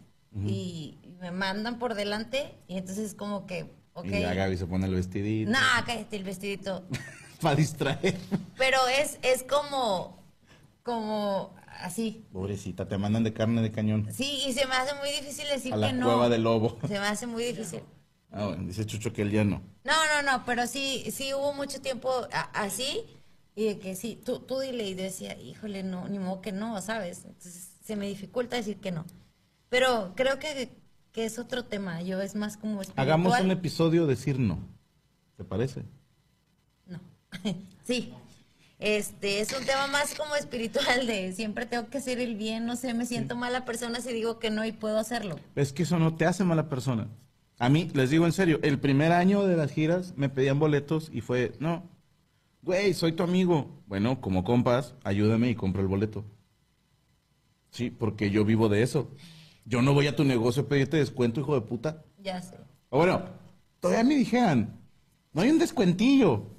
y, y me mandan por delante y entonces es como que, ok. Y ya Gaby se pone el vestidito. No, cállate el vestidito. *laughs* Para distraer. Pero es, es como, como así. Pobrecita, te mandan de carne de cañón. Sí, y se me hace muy difícil decir A la que no. cueva del lobo. Se me hace muy difícil. Ah, bueno, dice Chucho que él ya no. No, no, no, pero sí, sí hubo mucho tiempo así y de que sí, tú, tú dile y decía, híjole, no, ni modo que no, ¿sabes? Entonces se me dificulta decir que no. Pero creo que, que es otro tema, yo es más como espiritual. Hagamos un episodio decir no. ¿Te parece? No, *laughs* sí. Este, es un tema más como espiritual de siempre tengo que hacer el bien, no sé, me siento mala persona si digo que no y puedo hacerlo. Es que eso no te hace mala persona. A mí, les digo en serio, el primer año de las giras me pedían boletos y fue, no, güey, soy tu amigo. Bueno, como compas, ayúdame y compro el boleto. Sí, porque yo vivo de eso. Yo no voy a tu negocio a pedirte descuento, hijo de puta. Ya sé. O bueno, todavía me dijeran, no hay un descuentillo.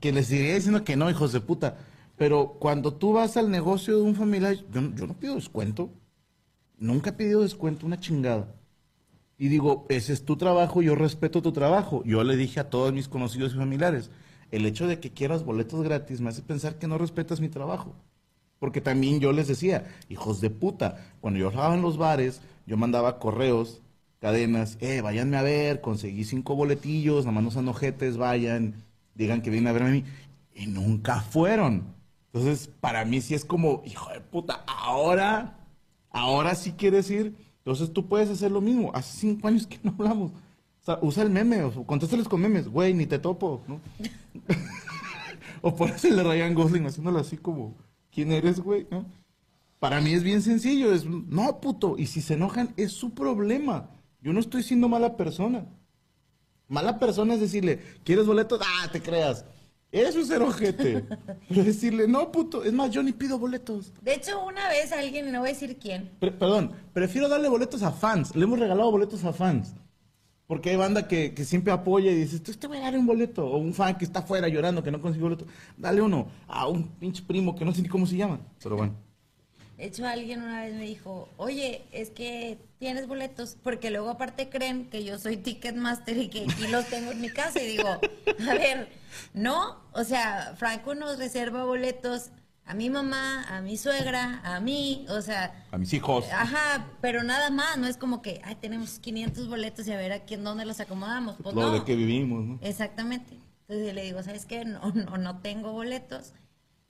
Que les diría diciendo que no, hijos de puta. Pero cuando tú vas al negocio de un familiar, yo, no- pido descuento. Nunca he pedido descuento, una chingada. Y digo, ese es tu trabajo, yo respeto tu trabajo. Yo le dije a todos mis conocidos y familiares, el hecho de que quieras boletos gratis me hace pensar que no respetas mi trabajo. Porque también yo les decía, hijos de puta, cuando yo trabajaba en los bares, yo mandaba correos, cadenas, eh, váyanme a ver, conseguí cinco boletillos, nada más no sean ojetes, vayan, digan que vienen a verme a mí. Y nunca fueron. Entonces, para mí sí es como, hijo de puta, ahora, ahora sí quieres ir. Entonces tú puedes hacer lo mismo. Hace cinco años que no hablamos. O sea, usa el meme, o contéstales con memes, güey, ni te topo, ¿no? *laughs* o pones el de Ryan Gosling haciéndolo así como, ¿quién eres, güey? ¿No? Para mí es bien sencillo, es, no, puto, y si se enojan es su problema. Yo no estoy siendo mala persona. Mala persona es decirle, ¿quieres boletos? Ah, te creas. Eso es ser ojete. *laughs* Decirle, no, puto, es más, yo ni pido boletos. De hecho, una vez alguien, no voy a decir quién, Pre- perdón, prefiero darle boletos a fans. Le hemos regalado boletos a fans. Porque hay banda que, que siempre apoya y dice, te voy a dar un boleto. O un fan que está afuera llorando que no consiguió boleto. Dale uno a un pinche primo que no sé ni cómo se llama. Pero bueno. De hecho, alguien una vez me dijo, oye, es que tienes boletos, porque luego aparte creen que yo soy Ticketmaster y que aquí los tengo en mi casa. Y digo, a ver, no, o sea, Franco nos reserva boletos a mi mamá, a mi suegra, a mí, o sea, A mis hijos. ajá, pero nada más, no es como que, ay, tenemos 500 boletos y a ver a quién, dónde los acomodamos. Pues lo no. de que vivimos, ¿no? Exactamente. Entonces yo le digo, ¿sabes qué? No, no, no tengo boletos.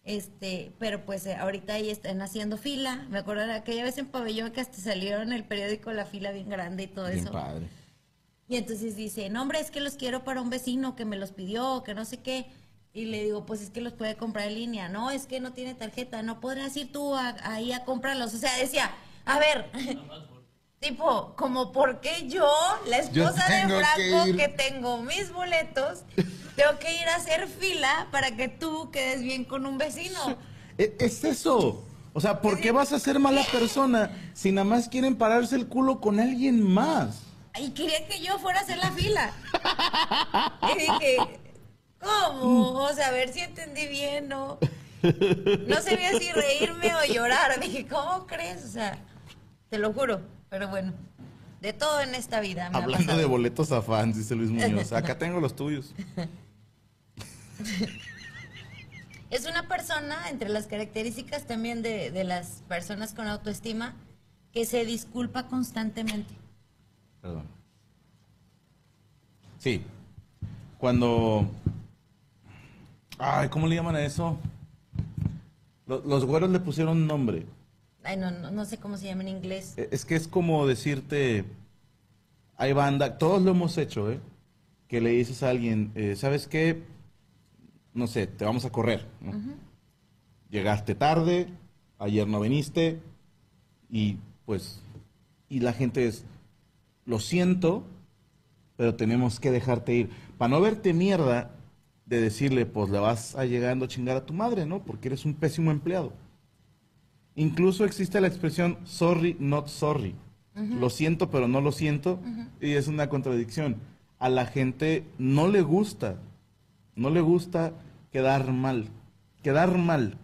Este, pero pues eh, ahorita ahí están haciendo fila. Me acuerdo de aquella vez en Pabellón que hasta salieron en el periódico la fila bien grande y todo Bien eso. padre. Y entonces dice, no, hombre, es que los quiero para un vecino que me los pidió, que no sé qué. Y le digo, pues es que los puede comprar en línea. No, es que no tiene tarjeta. No podrás ir tú a- ahí a comprarlos. O sea, decía, a ver, *laughs* tipo, como por qué yo, la Yo esposa de que Franco, que, tengo mis boletos, tengo que ir a hacer fila para que tú quedes bien con un vecino. *laughs* E- Es eso. O sea, ¿por qué vas a ser mala persona si nada más quieren pararse el culo con alguien más? Y quería que yo fuera a hacer la fila. Y dije, ¿cómo? O sea, a ver si entendí bien, ¿no? No sabía si reírme o llorar. Dije, ¿cómo crees? O sea, te lo juro. Pero bueno, de todo en esta vida. me Hablando de boletos a fans, dice Luis Muñoz. Acá *laughs* tengo los tuyos. Es una persona, entre las características también de, de las personas con autoestima, que se disculpa constantemente. Perdón. Sí. Cuando. Ay, ¿cómo le llaman a eso? Lo- Los güeros le pusieron un nombre. Ay, no, no, no sé cómo se llama en inglés. E- Es que es como decirte, hay banda, todos lo hemos hecho, ¿eh? Que le dices a alguien, eh, ¿sabes qué? No sé, te vamos a correr. ¿no? Llegaste tarde, ayer no viniste y pues, y la gente es, lo siento, pero tenemos que dejarte ir. Para no verte mierda de decirle, pues le vas a llegando a chingar a tu madre, ¿no? Porque eres un pésimo empleado. Incluso existe la expresión sorry, not sorry. Lo siento, pero no lo siento. Y es una contradicción. A la gente no le gusta, no le gusta quedar mal. Quedar mal.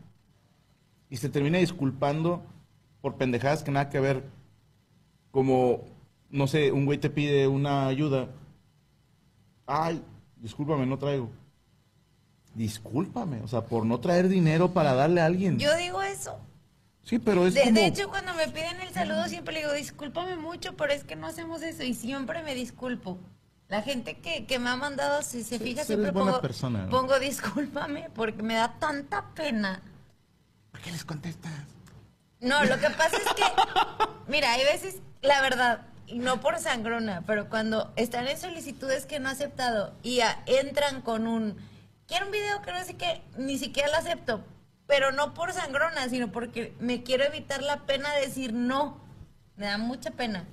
Y se termina disculpando por pendejadas que nada que ver. Como, no sé, un güey te pide una ayuda. Ay, discúlpame, no traigo. Discúlpame, o sea, por no traer dinero para darle a alguien. Yo digo eso. Sí, pero es De, como... de hecho, cuando me piden el saludo, siempre le digo, discúlpame mucho, pero es que no hacemos eso. Y siempre me disculpo. La gente que, que me ha mandado, si se Sí, fija, sí siempre pongo, persona, ¿no? pongo discúlpame, porque me da tanta pena. ¿Por qué les contestas? No, lo que pasa es que, mira, hay veces, la verdad, y no por sangrona, pero cuando están en solicitudes que no he aceptado y a- entran con un, quiero un video que no sé qué, ni siquiera lo acepto, pero no por sangrona, sino porque me quiero evitar la pena de decir no. Me da mucha pena.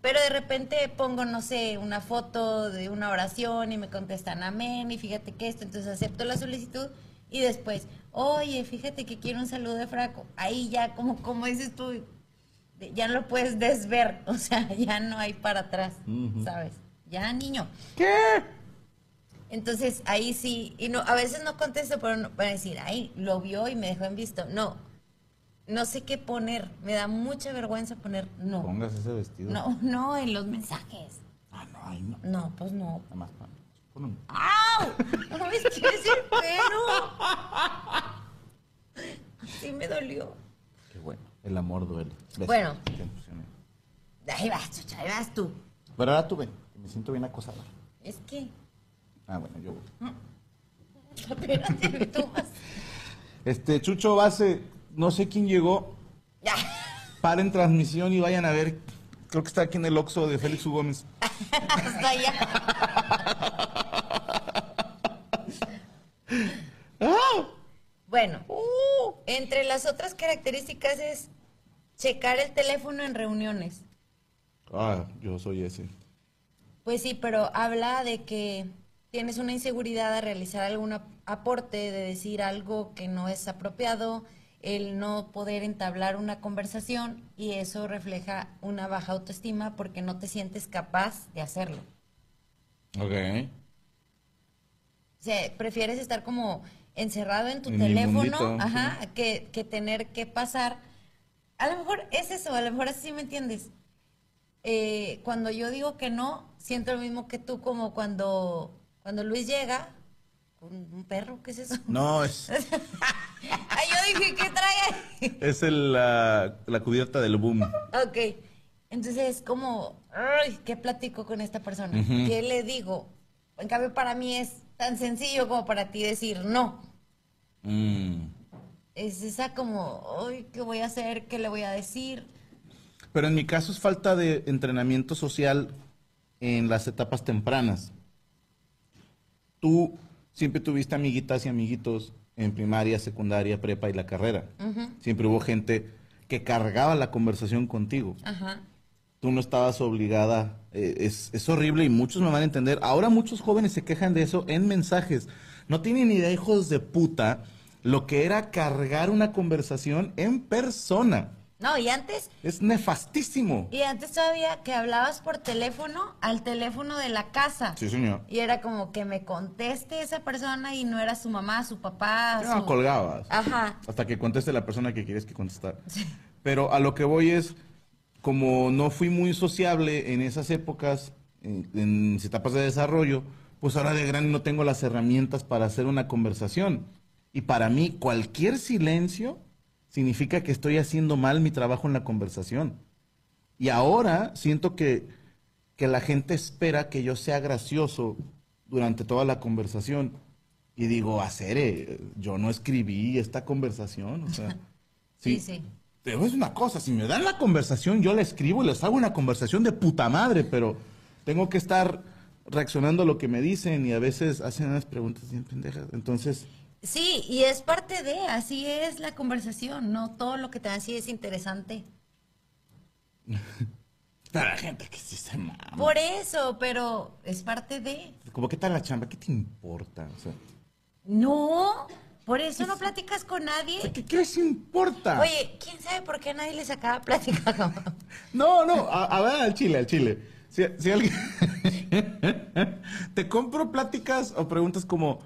Pero de repente pongo, no sé, una foto de una oración y me contestan amén y fíjate que esto, entonces acepto la solicitud y después, oye, fíjate que quiero un saludo de Fraco. Ahí ya, como, como dices tú, ya no lo puedes desver, *laughs* o sea, ya no hay para atrás. ¿sabes? Ya, niño. ¿Qué? Entonces ahí sí, y no, a veces no contesto, pero no, para decir, ay, lo vio y me dejó en visto. No, no sé qué poner, me da mucha vergüenza poner no. Pongas ese vestido. No, no, en los mensajes. Ah, no, ay, no. No, pues no. Nada más. pa- pon un- ¡Au! No me estires el pelo. Sí me dolió. Qué bueno. El amor duele. ¿Ves? Bueno. Ahí vas, chucha, ahí vas tú. Pero ahora tú ven, me siento bien acosada. Es que, Ah, bueno, yo voy. *laughs* Este, Chucho Base, no sé quién llegó. Ya. Paren transmisión y vayan a ver. Creo que está aquí en el Oxxo de Félix U. Gómez. *laughs* Hasta allá. *laughs* Bueno, entre las otras características es checar el teléfono en reuniones. Ah, yo soy ese. Pues sí, pero habla de que tienes una inseguridad a realizar algún ap- aporte, de decir algo que no es apropiado, el no poder entablar una conversación y eso refleja una baja autoestima porque no te sientes capaz de hacerlo. Ok. O sea, prefieres estar como encerrado en tu En teléfono, ajá, que, que tener que pasar. A lo mejor es eso, a lo mejor así me entiendes. Eh, cuando yo digo que no, siento lo mismo que tú, como cuando, cuando Luis llega un perro, ¿qué es eso? No, *laughs* es. Ay, yo dije, ¿qué trae? Es el, la, la cubierta del boom. Ok. Entonces, como, ay, ¿qué platico con esta persona? ¿Qué le digo? En cambio, para mí es tan sencillo como para ti decir no. Mm. Es esa como, ay, ¿qué voy a hacer? ¿Qué le voy a decir? Pero en mi caso es falta de entrenamiento social en las etapas tempranas. Tú siempre tuviste amiguitas y amiguitos en primaria, secundaria, prepa y la carrera. Siempre hubo gente que cargaba la conversación contigo. Ajá. Tú no estabas obligada. eh, es, es horrible y muchos me van a entender. Ahora muchos jóvenes se quejan de eso en mensajes. No tienen idea, hijos de puta, lo que era cargar una conversación en persona. No, y antes, Es nefastísimo. y antes todavía que hablabas por teléfono al teléfono de la casa. Sí, señor. Y era como que me conteste esa persona y no era su mamá, su papá. Ya su- colgabas. Ajá. Hasta que conteste la persona que quieres que contestar. Pero a lo que voy es, como no fui muy sociable en esas épocas, en, en mis etapas de desarrollo, pues ahora de grande no tengo las herramientas para hacer una conversación. Y para mí, cualquier silencio significa que estoy haciendo mal mi trabajo en la conversación. Y ahora siento que, que la gente espera que yo sea gracioso durante toda la conversación. Y digo, hacer, yo no escribí esta conversación. O sea, *laughs* Sí, sí. A decir una cosa, si me dan la conversación, yo la escribo y les hago una conversación de puta madre, pero tengo que estar reaccionando a lo que me dicen y a veces hacen unas preguntas bien pendejas. Entonces, Sí, y es parte de, así es la conversación, no todo lo que te dan sí es interesante. *laughs* para la gente que sí se mama. Por eso, pero es parte de. Como, ¿qué tal la chamba? ¿Qué te importa? O sea, No, por eso no platicas con nadie. ¿qué, qué les importa? Oye, ¿quién sabe por qué a nadie les acaba platicando? *laughs* No, no, a, a ver, al chile, al chile. Si, si alguien... *laughs* Te compro pláticas o preguntas como,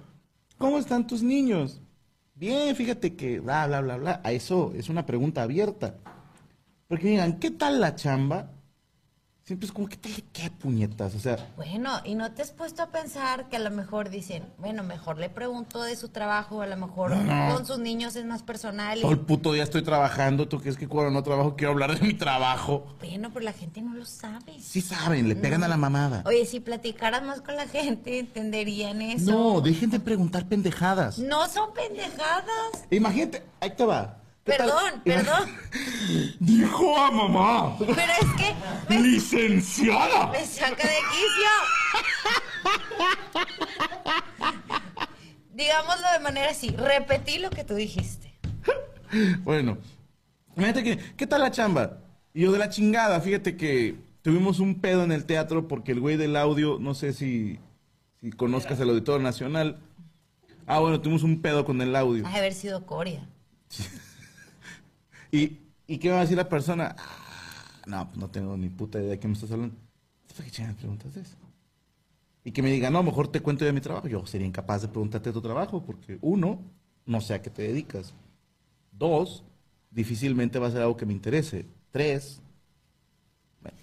¿cómo están tus niños? Bien, fíjate que bla, bla, bla, bla. A eso es una pregunta abierta. Porque digan, ¿qué tal la chamba? Siempre es como, ¿qué tal de qué puñetas? O sea, Bueno, y no te has puesto a pensar que a lo mejor dicen, bueno, mejor le pregunto de su trabajo, a lo mejor con sus niños es más personal. y- todo el puto día estoy trabajando. ¿Tú crees que cuando no trabajo quiero hablar de mi trabajo? Bueno, pero la gente no lo sabe. Sí saben, le pegan a la mamada. Oye, si platicaras más con la gente, entenderían eso. No, dejen de preguntar pendejadas. No son pendejadas. Imagínate, ahí te va. Perdón, perdón. *laughs* Dijo a mamá. Pero es que me, Licenciada. me saca de quicio. Digámoslo de manera así, repetí lo que tú dijiste. Bueno, imagínate que, ¿qué tal la chamba? Y yo de la chingada, fíjate que tuvimos un pedo en el teatro porque el güey del audio, no sé si, si conozcas el Auditorio Nacional. Ah, bueno, tuvimos un pedo con el audio. Ha de haber sido Coria. *laughs* ¿Y, ¿y qué me va a decir la persona? Ah, no, pues no tengo ni puta idea de qué me estás hablando. ¿Para qué chingadas preguntas de eso? Y que me diga, no, mejor te cuento de mi trabajo. Yo sería incapaz de preguntarte de tu trabajo porque, uno, no sé a qué te dedicas. Dos, difícilmente va a ser algo que me interese. Tres, bueno.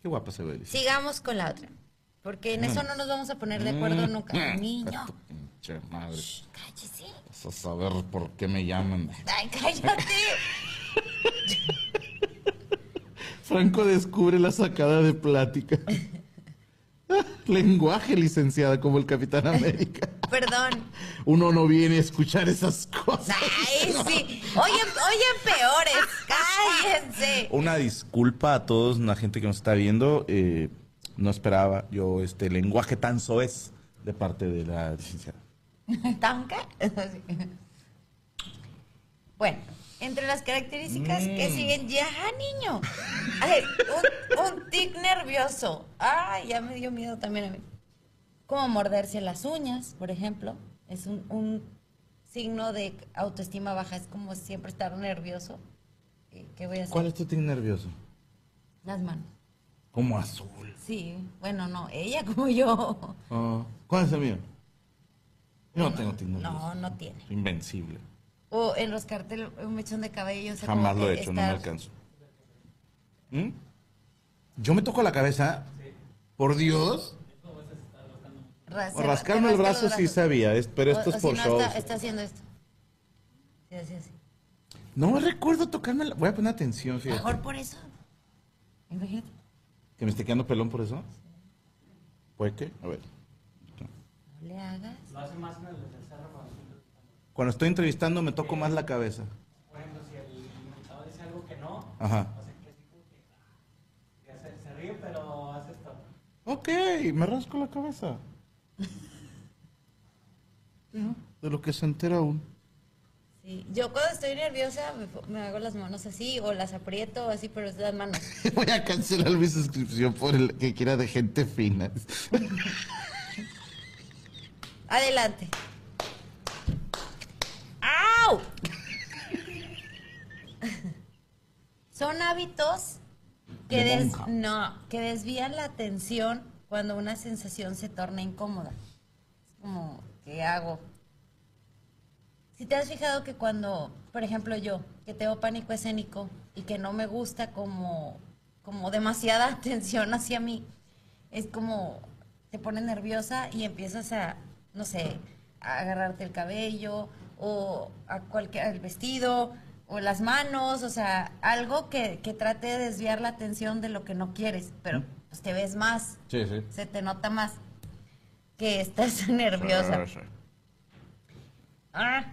Qué guapa se ve. Sigamos con la otra. Porque en eso no nos vamos a poner de acuerdo nunca. Mm, Niño, tu pinche madre. cállese. Vas a saber por qué me llaman. Ay, cállate. *laughs* Franco descubre la sacada de plática. *laughs* Lenguaje, licenciada, como el Capitán América. *laughs* Perdón. Uno no viene a escuchar esas cosas. Ay, sí. Oye, oye, peores. Cállense. Una disculpa a todos, la gente que nos está viendo. eh, no esperaba yo este lenguaje tan soez de parte de la licenciada. *laughs* ¿Tanca? *laughs* Bueno, entre las características que siguen, ya, niño. A ver, un, un tic nervioso. Ay, ya me dio miedo también a mí. Como morderse las uñas, por ejemplo. Es un, un signo de autoestima baja. Es como siempre estar nervioso. ¿Qué, qué voy a hacer? ¿Cuál es tu tic nervioso? Las manos. Como azul. Sí, bueno, no, ella como yo. Ah, ¿Cuál es el mío? No tengo nervioso. No, no tiene. Invencible. O enroscarte un mechón de cabello. o sea, Jamás lo he que hecho, no me alcanzo. ¿Mm? Yo me toco la cabeza. Por Dios. Ra- O rascarme el brazo sí sabía, pero esto O- es o por si no, show. Está, está haciendo esto. Sí, así, así. No recuerdo tocarme la... Voy a poner atención, fíjate. Mejor por eso. Imagínate. ¿Que me esté quedando pelón por eso? ¿Puede qué? A ver. No le hagas. Lo hace más en el del cerro cuando Cuando estoy entrevistando me toco más la cabeza. Por ejemplo, si el invitado dice algo que no, Ajá. o sea, que así como que, ah, que se, se ríe, pero hace esto. Ok, me rasco la cabeza. *laughs* De lo que se entera uno. Sí. Yo cuando estoy nerviosa me, me hago las manos así o las aprieto así, pero es las manos. *laughs* Voy a cancelar mi suscripción por el que quiera de gente fina. *laughs* Adelante. ¡Au! Son hábitos que, De des- no, que desvían la atención cuando una sensación se torna incómoda. Es como, ¿qué hago? Si te has fijado que cuando, por ejemplo yo, que tengo pánico escénico y que no me gusta como, como demasiada *laughs* atención hacia mí, es como te pones nerviosa y empiezas a, no sé, a agarrarte el cabello o a cualquier el vestido o las manos, o sea, algo que, que trate de desviar la atención de lo que no quieres, pero pues te ves más, Sí, sí. se te nota más que estás *laughs* nerviosa. Ah.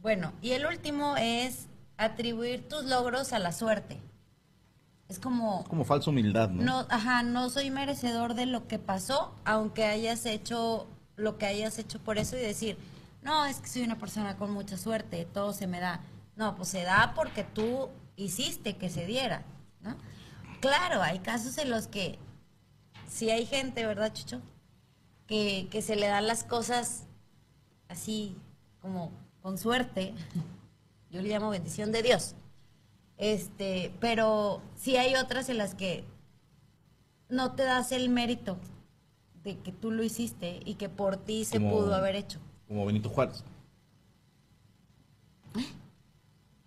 Bueno, y el último es atribuir tus logros a la suerte. Es como, Como falsa humildad, ¿no? no, ajá, no soy merecedor de lo que pasó, aunque hayas hecho lo que hayas hecho por eso y decir, no, es que soy una persona con mucha suerte, todo se me da. No, pues se da porque tú hiciste que se diera, ¿no? Claro, hay casos en los que sí hay gente, ¿verdad, Chucho? Que, que se le dan las cosas así como con suerte. *laughs* Yo le llamo bendición de Dios. Este, pero sí hay otras en las que no te das el mérito de que tú lo hiciste y que por ti se Como- pudo haber hecho. Como Benito Juárez.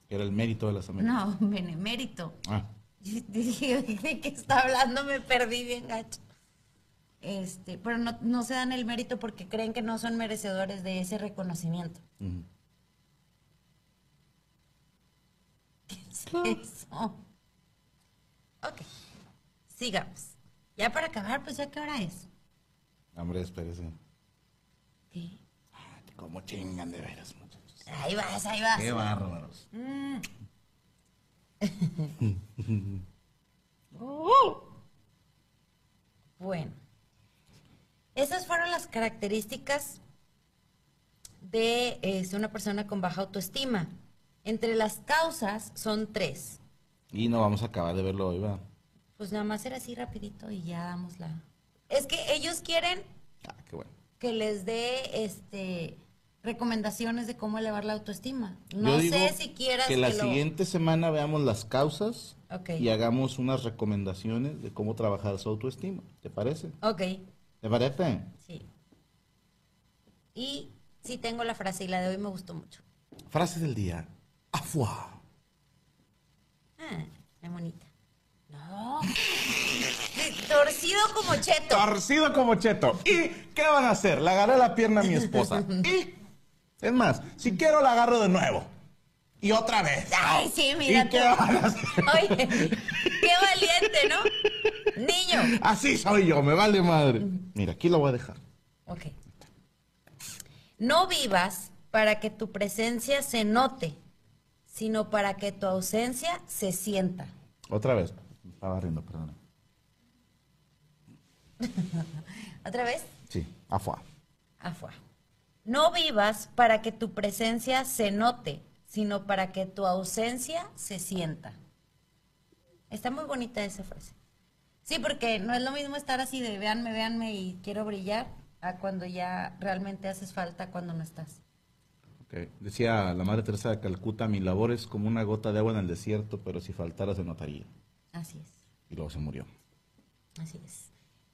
Que era el mérito de las Américas. No, *laughs* benemérito. Ah, *laughs* Dije, ¿de qué está hablando? Me perdí bien gacho. Este, pero no, no se dan el mérito porque creen que no son merecedores de ese reconocimiento. ujú. ¿Qué es eso? Ok, sigamos. Ya para acabar, pues ya qué hora es. Hombre, espérese. ¿Qué? Como chingan de veras, muchachos. Ahí vas, ahí vas. Qué bárbaros. Mm. *laughs* Bueno, esas fueron las características de este, una persona con baja autoestima. Entre las causas son tres. Y no vamos a acabar de verlo hoy, va. Pues nada más era así rapidito y ya damos la... Es que ellos quieren Ah, qué bueno. que les dé este recomendaciones de cómo elevar la autoestima. No Yo digo sé si quieras que la lo- siguiente semana veamos las causas y hagamos unas recomendaciones de cómo trabajar su autoestima. ¿Te parece? Ok, ¿Te parece? sí. Y sí tengo la frase y la de hoy me gustó mucho. Frase del día. Afua. Ah, la bonita. No. *laughs* Torcido como cheto. Torcido como cheto. ¿Y qué van a hacer? Le agarré la pierna a mi esposa. Y, es más, si quiero la agarro de nuevo. Y otra vez. Ay, sí, mira. ¿Y qué van a hacer? Oye, qué valiente, ¿no? Niño. Así soy yo, me vale madre. Mira, aquí lo voy a dejar. Ok. No vivas para que tu presencia se note, sino para que tu ausencia se sienta. Otra vez. Estaba riendo, perdón. *laughs* ¿Otra vez? Sí, afua. Afuera. No vivas para que tu presencia se note, sino para que tu ausencia se sienta. Está muy bonita esa frase. Sí, porque no es lo mismo estar así de véanme, véanme y quiero brillar, a cuando ya realmente haces falta cuando no estás. Decía la Madre Teresa de Calcuta, mi labor es como una gota de agua en el desierto, pero si faltara se notaría. Así es. Y luego se murió. Así es.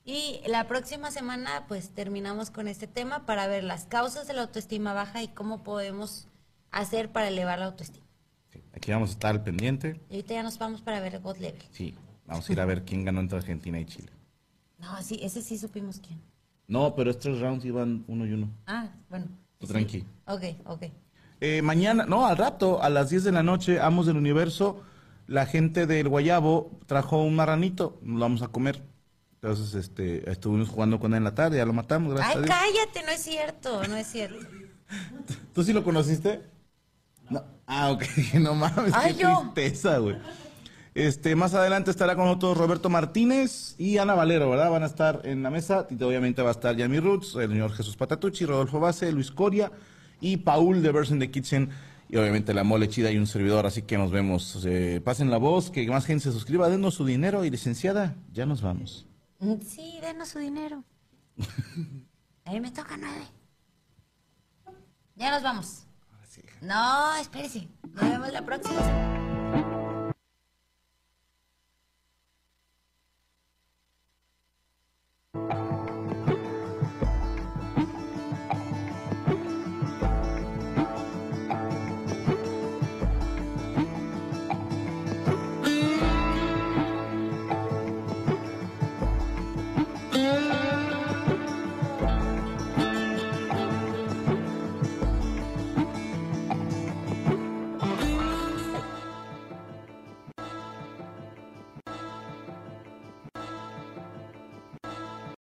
Y la próxima semana pues terminamos con este tema para ver las causas de la autoestima baja y cómo podemos hacer para elevar la autoestima. Sí. Aquí vamos a estar al pendiente. Y ahorita ya nos vamos para ver el God Level. Sí, vamos a ir a ver quién ganó entre Argentina y Chile. No, sí, ese sí supimos quién. No, pero estos rounds iban uno y uno. Ah, bueno. Tú tranqui. Ok, ok. Eh, mañana, no, al rato, a las 10 de la noche, Amos del Universo, la gente del Guayabo trajo un marranito, lo vamos a comer. Entonces, este, estuvimos jugando con él en la tarde, ya lo matamos, gracias Ay, a Dios. cállate, no es cierto, no es cierto. *laughs* ¿Tú sí lo conociste? No. Ah, ok, *laughs* no mames, Ay, qué yo. tristeza, güey. Este, más adelante estará con nosotros Roberto Martínez y Ana Valero, ¿verdad? Van a estar en la mesa. Y obviamente va a estar Yami Roots, el señor Jesús Patatucci, Rodolfo Base, Luis Coria y Paul de Verse in the Kitchen. Y obviamente la mole chida y un servidor, así que nos vemos. Eh, pasen la voz, que más gente se suscriba, denos su dinero y licenciada, ya nos vamos. Mm, Sí, denos su dinero. *laughs* A mí me toca nueve. Ya nos vamos. No, espérese. Nos vemos la próxima.